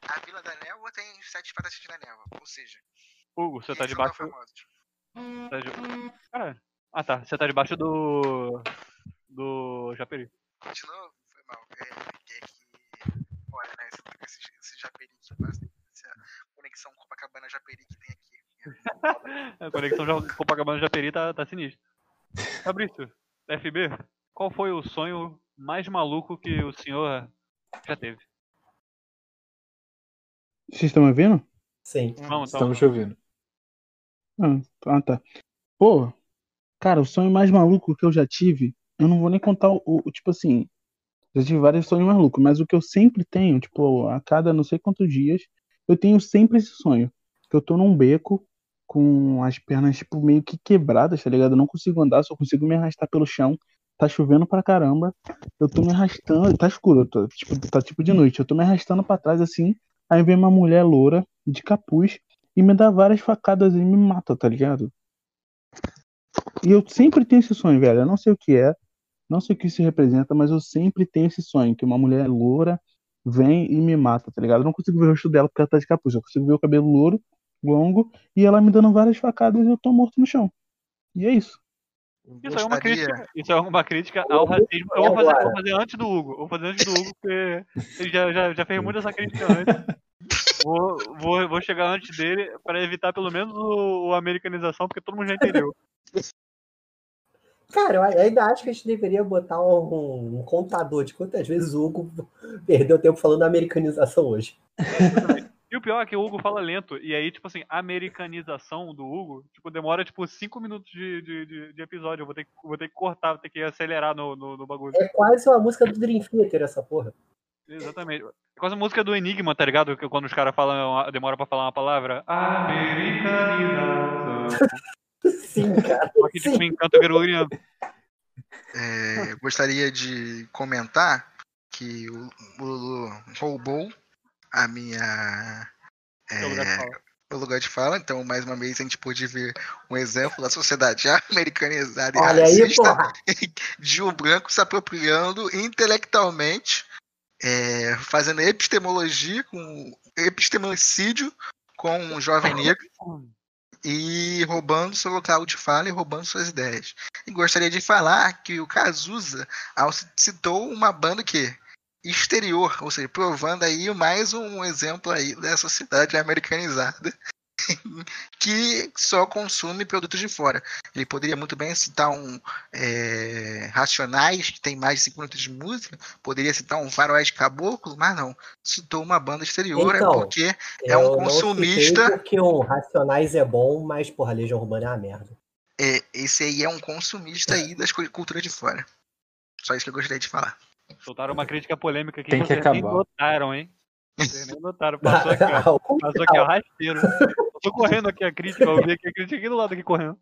A Vila da Névoa tem sete espadachins da névoa. Ou seja, Hugo, você tá debaixo. tá de- Cara, ah tá. Você tá debaixo do. Do Japeri. De novo, foi mal. É, é que. Olha, né? Esse, esse, esse Japeri que passa. Essa conexão Copacabana Japeri que tem aqui. A conexão Ja- Copacabana Japeri tá, tá sinistra. Fabrício, FB, qual foi o sonho mais maluco que o senhor já teve? Vocês estão me ouvindo? Sim. Vamos, então. Estamos te ouvindo. Ah, ah, tá. Pô, cara, o sonho mais maluco que eu já tive, eu não vou nem contar o, o- tipo assim, Já tive vários sonhos malucos, mas o que eu sempre tenho, tipo, a cada não sei quantos dias, eu tenho sempre esse sonho. Que eu tô num beco com as pernas, tipo, meio que quebradas, tá ligado? Eu não consigo andar, só consigo me arrastar pelo chão. Tá chovendo pra caramba. Eu tô me arrastando, tá escuro, tô, tipo, tá tipo de noite. Eu tô me arrastando pra trás assim. Aí vem uma mulher loura, de capuz, e me dá várias facadas e me mata, tá ligado? E eu sempre tenho esse sonho, velho. Eu não sei o que é, não sei o que isso representa, mas eu sempre tenho esse sonho, que uma mulher loura vem e me mata, tá ligado? Eu não consigo ver o rosto dela porque ela tá de capuz. Eu consigo ver o cabelo louro, longo, e ela me dando várias facadas e eu tô morto no chão. E é isso. Isso é uma crítica, isso é uma crítica ao racismo. Eu vou fazer, vou fazer antes do Hugo. Eu vou fazer antes do Hugo, porque ele já, já, já fez muito essa crítica antes. Vou, vou, vou chegar antes dele para evitar pelo menos o, o americanização, porque todo mundo já entendeu. Cara, eu ainda acho que a gente deveria botar um, um contador de quantas vezes o Hugo perdeu tempo falando americanização hoje. O pior é que o Hugo fala lento. E aí, tipo assim, a americanização do Hugo, tipo, demora tipo 5 minutos de, de, de, de episódio. Eu vou ter, que- vou ter que cortar, vou ter que acelerar no, no, no bagulho. É quase uma música do Dream Theater essa porra. Exatamente. É quase a música do Enigma, tá ligado? Que quando os caras falam, demora pra falar uma palavra. Americanização. Sim, cara. Só que tipo em canto gregoriano. É, gostaria de comentar que o, o Lulu roubou a minha. Lugar é, fala. o lugar de fala, então mais uma vez a gente pôde ver um exemplo da sociedade americanizada e Olha aí, racista porra. de um branco se apropriando intelectualmente, é, fazendo epistemologia com epistemicídio com um jovem negro e roubando seu local de fala e roubando suas ideias. E gostaria de falar que o Cazuza citou uma banda que exterior, ou seja, provando aí mais um exemplo aí da sociedade americanizada que só consome produtos de fora. Ele poderia muito bem citar um é, Racionais, que tem mais de 5 minutos de música, poderia citar um Faroeste Caboclo, mas não. Citou uma banda exterior, Então, é porque é um não consumista. citei porque o Racionais é bom, mas, porra, Legião Urbana é uma merda. é, esse aí é um consumista aí das cu- culturas de fora. Só isso que eu gostaria de falar. Soltaram uma crítica polêmica aqui Tem que vocês nem acabar. notaram, hein? Vocês nem notaram. Passou aqui, ó. Passou aqui, ó, rasteiro. Eu tô correndo aqui a crítica, eu vi aqui a crítica aqui do lado aqui correndo.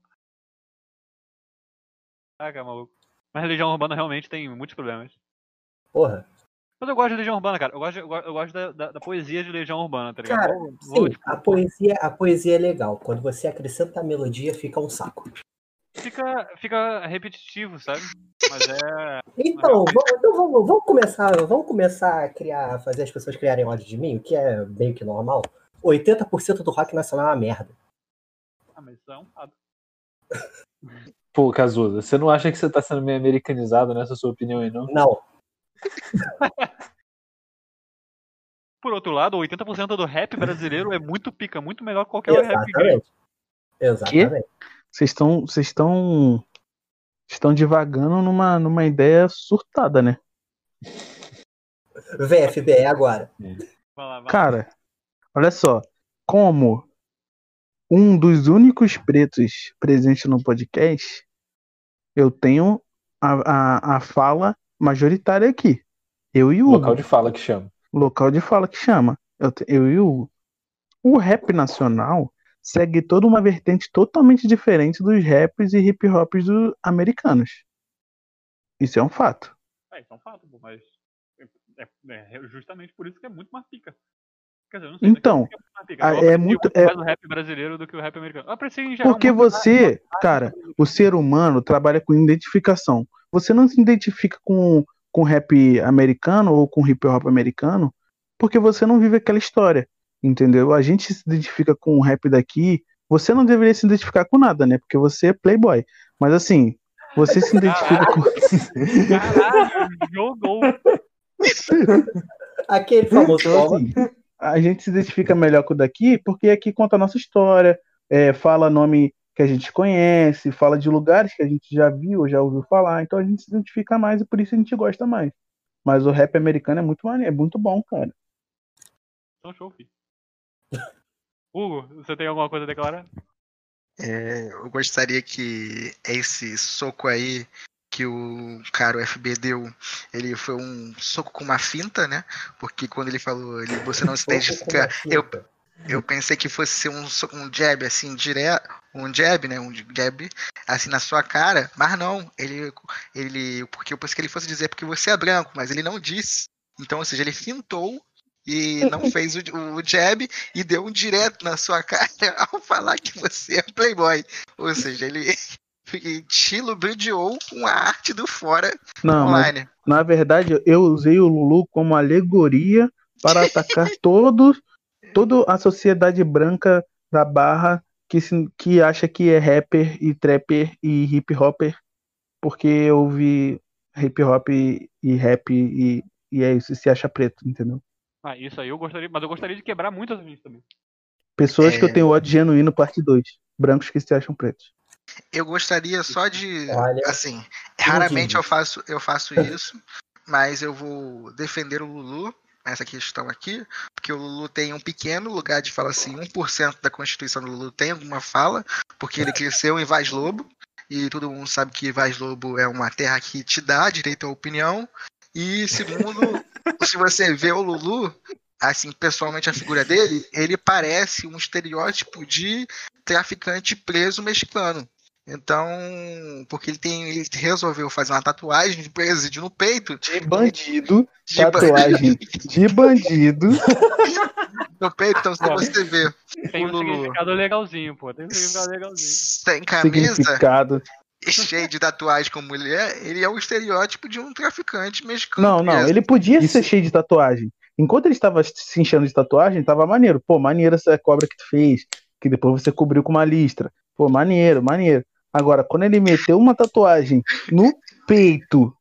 Caraca, maluco. Mas Legião Urbana realmente tem muitos problemas. Porra. Mas eu gosto de Legião Urbana, cara. Eu gosto, eu gosto, eu gosto da, da- da poesia de Legião Urbana, tá ligado? Cara, Vou- vou, sim, tipo, a poesia, a poesia é legal. Quando você acrescenta a melodia, fica um saco. Fica, fica repetitivo, sabe? Mas é. Então, vamos, então vamos, vamos começar, vamos começar a criar, fazer as pessoas criarem ódio de mim, o que é meio que normal. 80% do rock nacional é uma merda. Ah, mas isso é um fato. Pô, Cazuza, você não acha que você tá sendo meio americanizado nessa sua opinião aí, não? Não. Por outro lado, 80% do rap brasileiro é muito pica, muito melhor que qualquer rap. Exatamente. Exatamente. Vocês estão. Vocês estão. Estão divagando numa, numa ideia surtada, né? VFBE agora. Cara, olha só. Como um dos únicos pretos presentes no podcast, eu tenho a, a, a fala majoritária aqui. Eu e o. Local de fala que chama. local de fala que chama. Eu, eu e o. O rap nacional segue toda uma vertente totalmente diferente dos raps e hip hops do- americanos. Isso é um fato. É, isso é um fato, pô, mas. É, é- é justamente por isso que é muito mais pica. Quer dizer, eu não sei. Então, mas é muito é mais é- o rap brasileiro do que o rap americano. Eu aprecio em geral. Porque você, cara, o ser humano trabalha com identificação. Você não se identifica com, com rap americano ou com hip hop americano porque você não vive aquela história, entendeu? A gente se identifica com o rap daqui. Você não deveria se identificar com nada, né? Porque você é playboy. Mas assim, você se identifica com. Caralho, jogou. Aquele famoso Então, assim, a gente se identifica melhor com o daqui porque aqui conta a nossa história, é, fala nome que a gente conhece, fala de lugares que a gente já viu, já ouviu falar, então a gente se identifica mais e por isso a gente gosta mais. Mas o rap americano é muito maneiro, é muito bom, cara. Então, show, filho. Hugo, você tem alguma coisa a declarar? É, eu gostaria que esse soco aí que o cara, o FB, deu, ele foi um soco com uma finta, né? Porque quando ele falou, ele, você não se identifica. Eu, eu pensei que fosse ser um, um jab, assim, direto. Um jab, né? Um jab, assim, na sua cara. Mas não, ele. ele porque eu pensei que ele fosse dizer porque você é branco, mas ele não disse. Então, ou seja, ele fintou e não fez o, o jab e deu um direto na sua cara ao falar que você é playboy. Ou seja, ele te lubridiou com a arte do fora Não, mas online. na verdade eu usei o Lulu como alegoria para atacar todos, toda a sociedade branca da Barra que, se- que acha que é rapper e trapper e hip hopper, porque eu ouvi hip hop e, e rap e, e é isso, e se acha preto, entendeu? Ah, isso aí eu gostaria, mas eu gostaria de quebrar muitas vezes também. Pessoas que eu É. tenho ódio genuíno, parte 2. Brancos que se acham pretos. Eu gostaria só de. Olha, assim, raramente eu faço, eu faço isso, mas eu vou defender o Lulu nessa questão aqui, porque o Lulu tem um pequeno lugar de fala assim, 1% da Constituição do Lulu tem alguma fala, porque ele cresceu em Vaz Lobo, e todo mundo sabe que Vaz Lobo é uma terra que te dá direito à opinião, e segundo, se você vê o Lulu, assim, pessoalmente a figura dele, ele parece um estereótipo de traficante preso mexicano. Então, porque ele tem, ele resolveu fazer uma tatuagem de presídio no peito, De bandido, de tatuagem de bandido. no peito, então se você vê Tem um Lulu significado legalzinho, pô. Tem um significado legalzinho. sem camisa Significado. cheio de tatuagem como mulher, ele é o estereótipo de um traficante mexicano. Não, não, ele podia Isso- ser cheio de tatuagem. Enquanto ele estava se enchendo de tatuagem, tava maneiro. Pô, maneiro essa cobra que tu fez, que depois você cobriu com uma listra. Pô, maneiro, maneiro. Agora, quando ele meteu uma tatuagem no peito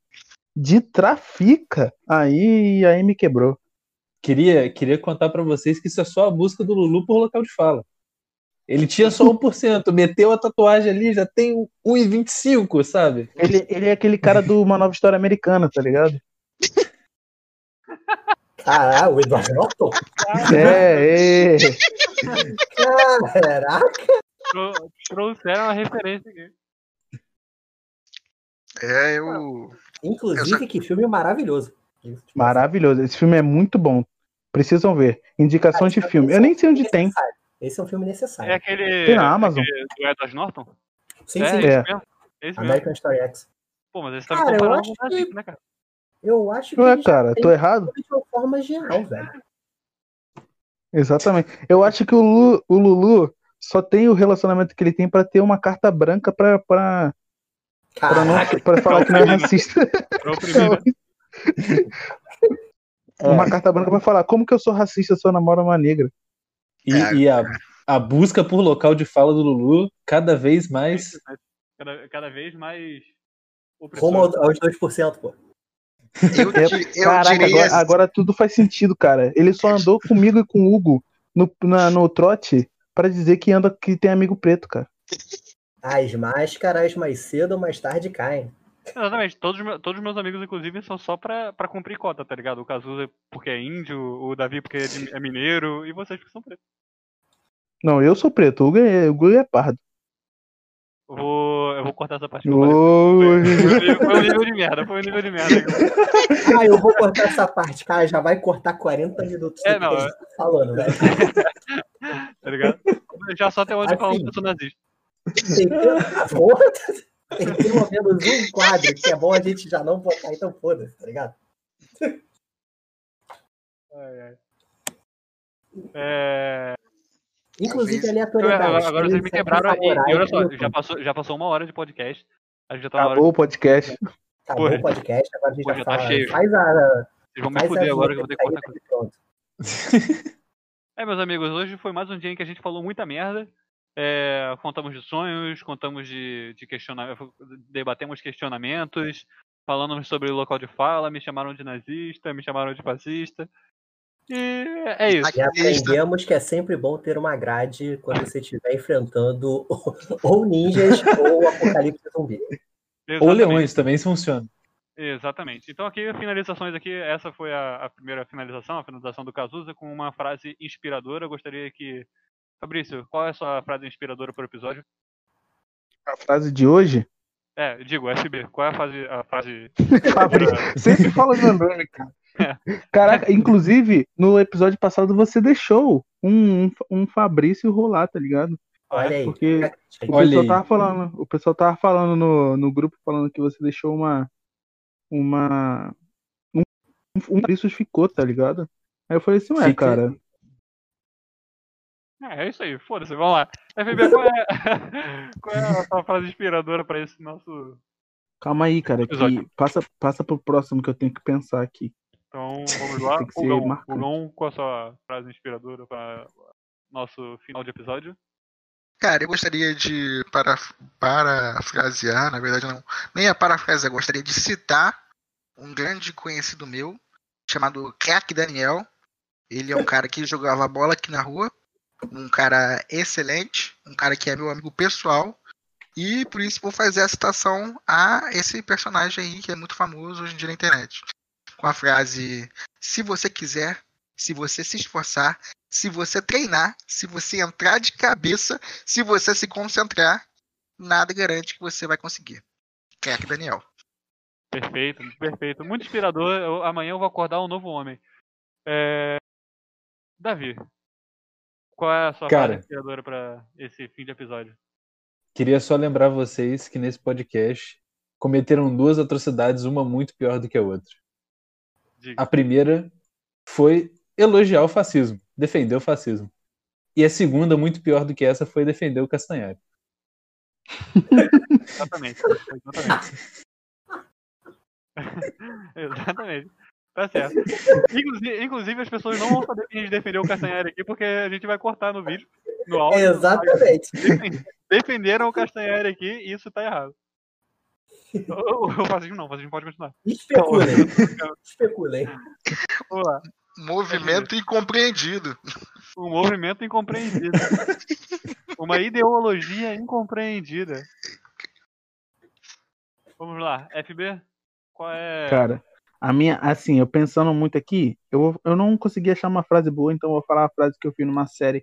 de trafica, aí, aí me quebrou. Queria, queria contar pra vocês que isso é só a busca do Lulu por local de fala. Ele tinha só 1%, meteu a tatuagem ali, já tem 1,25, sabe? Ele, ele é aquele cara do Uma Nova História Americana, tá ligado? Caralho, o Edward Norton? É, é. Caraca! Trou- Trouxeram uma referência aqui. É, eu. Inclusive, que filme maravilhoso. Maravilhoso. Esse filme é muito bom. Precisam ver. Indicações de filme. Eu nem sei onde tem. Necessário. Esse é um filme É necessário. aquele. Tem na Amazon. aquele do Edward Norton? Sim, é, sim. É. Esse. American Story X. Pô, mas esse tá Cara, me eu comparando acho com o que- né, cara? Eu acho que ele já cara, tô errado? de uma forma geral, velho. Exatamente. Eu acho que o Lulu, o Lulu só tem o relacionamento que ele tem pra ter uma carta branca pra, pra, pra, não, pra falar que não é racista. Pra oprimir, né? Uma carta branca pra falar como que eu sou racista se eu namoro uma negra. E, É. e a, a busca por local de fala do Lulu cada vez mais. Cada, cada vez mais. rumo opressor. ao- aos 2%, pô. Eu, É, eu Caraca, diria. agora, agora tudo faz sentido, cara. Ele só andou comigo e com o Hugo no, na- no trote pra dizer que anda que tem amigo preto, cara. As máscaras mais cedo ou mais tarde caem. Exatamente, todos, os meus- todos os meus amigos, inclusive, são só pra, pra cumprir cota, tá ligado? O Cazuza porque é índio, o Davi porque é, de- é mineiro, e vocês que são pretos. Não, eu sou preto, o Hugo é, o Hugo é pardo. Eu vou, eu vou cortar essa parte falei. Foi, Oi. foi- foi um nível de merda, foi um nível de merda. Ah, eu vou cortar essa parte, cara. Já vai cortar 40 minutos É, do que não, a gente tá falando, velho. Tá ligado? Já só até onde Assim. falando que eu sou nazista. Tem que, porra, tem pelo menos um quadro que é bom a gente já não botar, então foda-se, tá ligado? Ai, ai. É, Inclusive, Talvez- aleatoriedade. agora vocês me sempre quebraram. Favorável e olha só, já passou, já passou uma hora de podcast. A gente já tá na hora. Acabou o podcast. Acabou Porra. o podcast, agora a gente Porra, já já tá fala. cheio. Faz a. Vocês vão me fuder agora que eu vou ter que cortar coisa. pronto. É, meus amigos, hoje foi mais um dia em que a gente falou muita merda. É, contamos de sonhos, contamos de, de questionamentos, debatemos questionamentos, falamos sobre o local de fala, me chamaram de nazista, me chamaram de fascista. E é isso. E aprendemos que é sempre bom ter uma grade quando você estiver enfrentando ou ninjas ou apocalipse zumbi. Ou Exatamente. leões também isso funciona. Exatamente. Então aqui, finalizações aqui, essa foi a, a primeira finalização, a finalização do Cazuza, com uma frase inspiradora. Eu gostaria que. Fabrício, qual é a sua frase inspiradora para o episódio? A frase de hoje É, digo, FB, qual é a fase. A fase... Fabrício, sempre fala meu nome, cara. É. Caraca, inclusive, no episódio passado você deixou um, um, um Fabrício rolar, tá ligado? Olha aí. Porque o pessoal aí. tava falando, o pessoal tava falando no, no grupo falando que você deixou uma uma um, um Fabrício ficou, tá ligado? Aí eu falei assim, ué, Fica- cara, É, é isso aí, foda-se, vamos lá. FB, qual é, qual é a sua frase inspiradora pra esse nosso. calma aí, cara, Episódio. que passa passa pro próximo que eu tenho que pensar aqui. Então, vamos lá. Pulgão. Pulgão, qual a sua frase inspiradora para nosso final de episódio? Cara, eu gostaria de para, parafrasear, na verdade não, nem a parafrasear, eu gostaria de citar um grande conhecido meu, chamado Crack Daniel. Ele é um cara que jogava bola aqui na rua, um cara excelente, um cara que é meu amigo pessoal, e por isso vou fazer a citação a esse personagem aí que é muito famoso hoje em dia na internet. Com a frase: Se você quiser, se você se esforçar, se você treinar, se você entrar de cabeça, se você se concentrar, nada garante que você vai conseguir. Crack Daniel. Perfeito, perfeito. Muito inspirador. Eu- amanhã eu vou acordar um novo homem. É... Davi, qual é a sua Cara. frase inspiradora pra esse fim de episódio? Queria só lembrar vocês que nesse podcast cometeram duas atrocidades, uma muito pior do que a outra. Diga. A primeira foi elogiar o fascismo, defender o fascismo. E a segunda, muito pior do que essa, foi defender o Castanhari. Exatamente. Exatamente. Exatamente. Tá certo. Inclusive, inclusive, as pessoas não vão saber que a gente defendeu o Castanhari aqui, porque a gente vai cortar no vídeo, no áudio. Exatamente. Defen- Defenderam o Castanhari aqui e isso tá errado. O, o fascismo não, o fascismo pode continuar. Especulem. Especulem. Vamos lá. Movimento incompreendido. Um movimento incompreendido. Uma ideologia incompreendida. Vamos lá, FB? Qual é. Cara, a minha, assim, eu pensando muito aqui, eu, eu não consegui achar uma frase boa, então eu vou falar a frase que eu vi numa série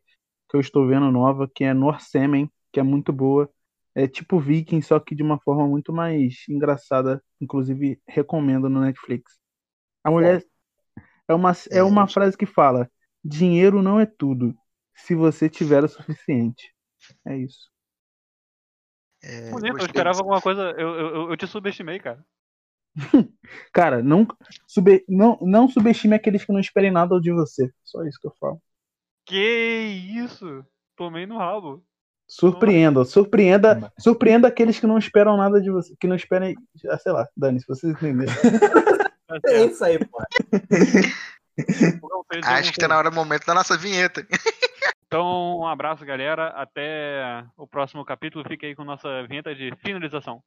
que eu estou vendo nova, que é Norsemen, que é muito boa. É tipo Viking, só que de uma forma muito mais engraçada. Inclusive, recomendo no Netflix. A mulher. É uma, é uma frase que fala: dinheiro não é tudo, se você tiver o suficiente. É isso. É, Bonito, eu esperava alguma coisa. Eu, eu- eu te subestimei, cara. Cara, não, sube, não, não subestime aqueles que não esperem nada de você. Só isso que eu falo. Que isso? Tomei no rabo. Surpreenda, surpreenda, surpreenda aqueles que não esperam nada de você, que não esperem, ah, sei lá, Dani, se vocês entenderem. É isso aí, pô. Acho que tá na hora do momento da nossa vinheta. Então, um abraço, galera. Até o próximo capítulo. Fique aí com nossa vinheta de finalização.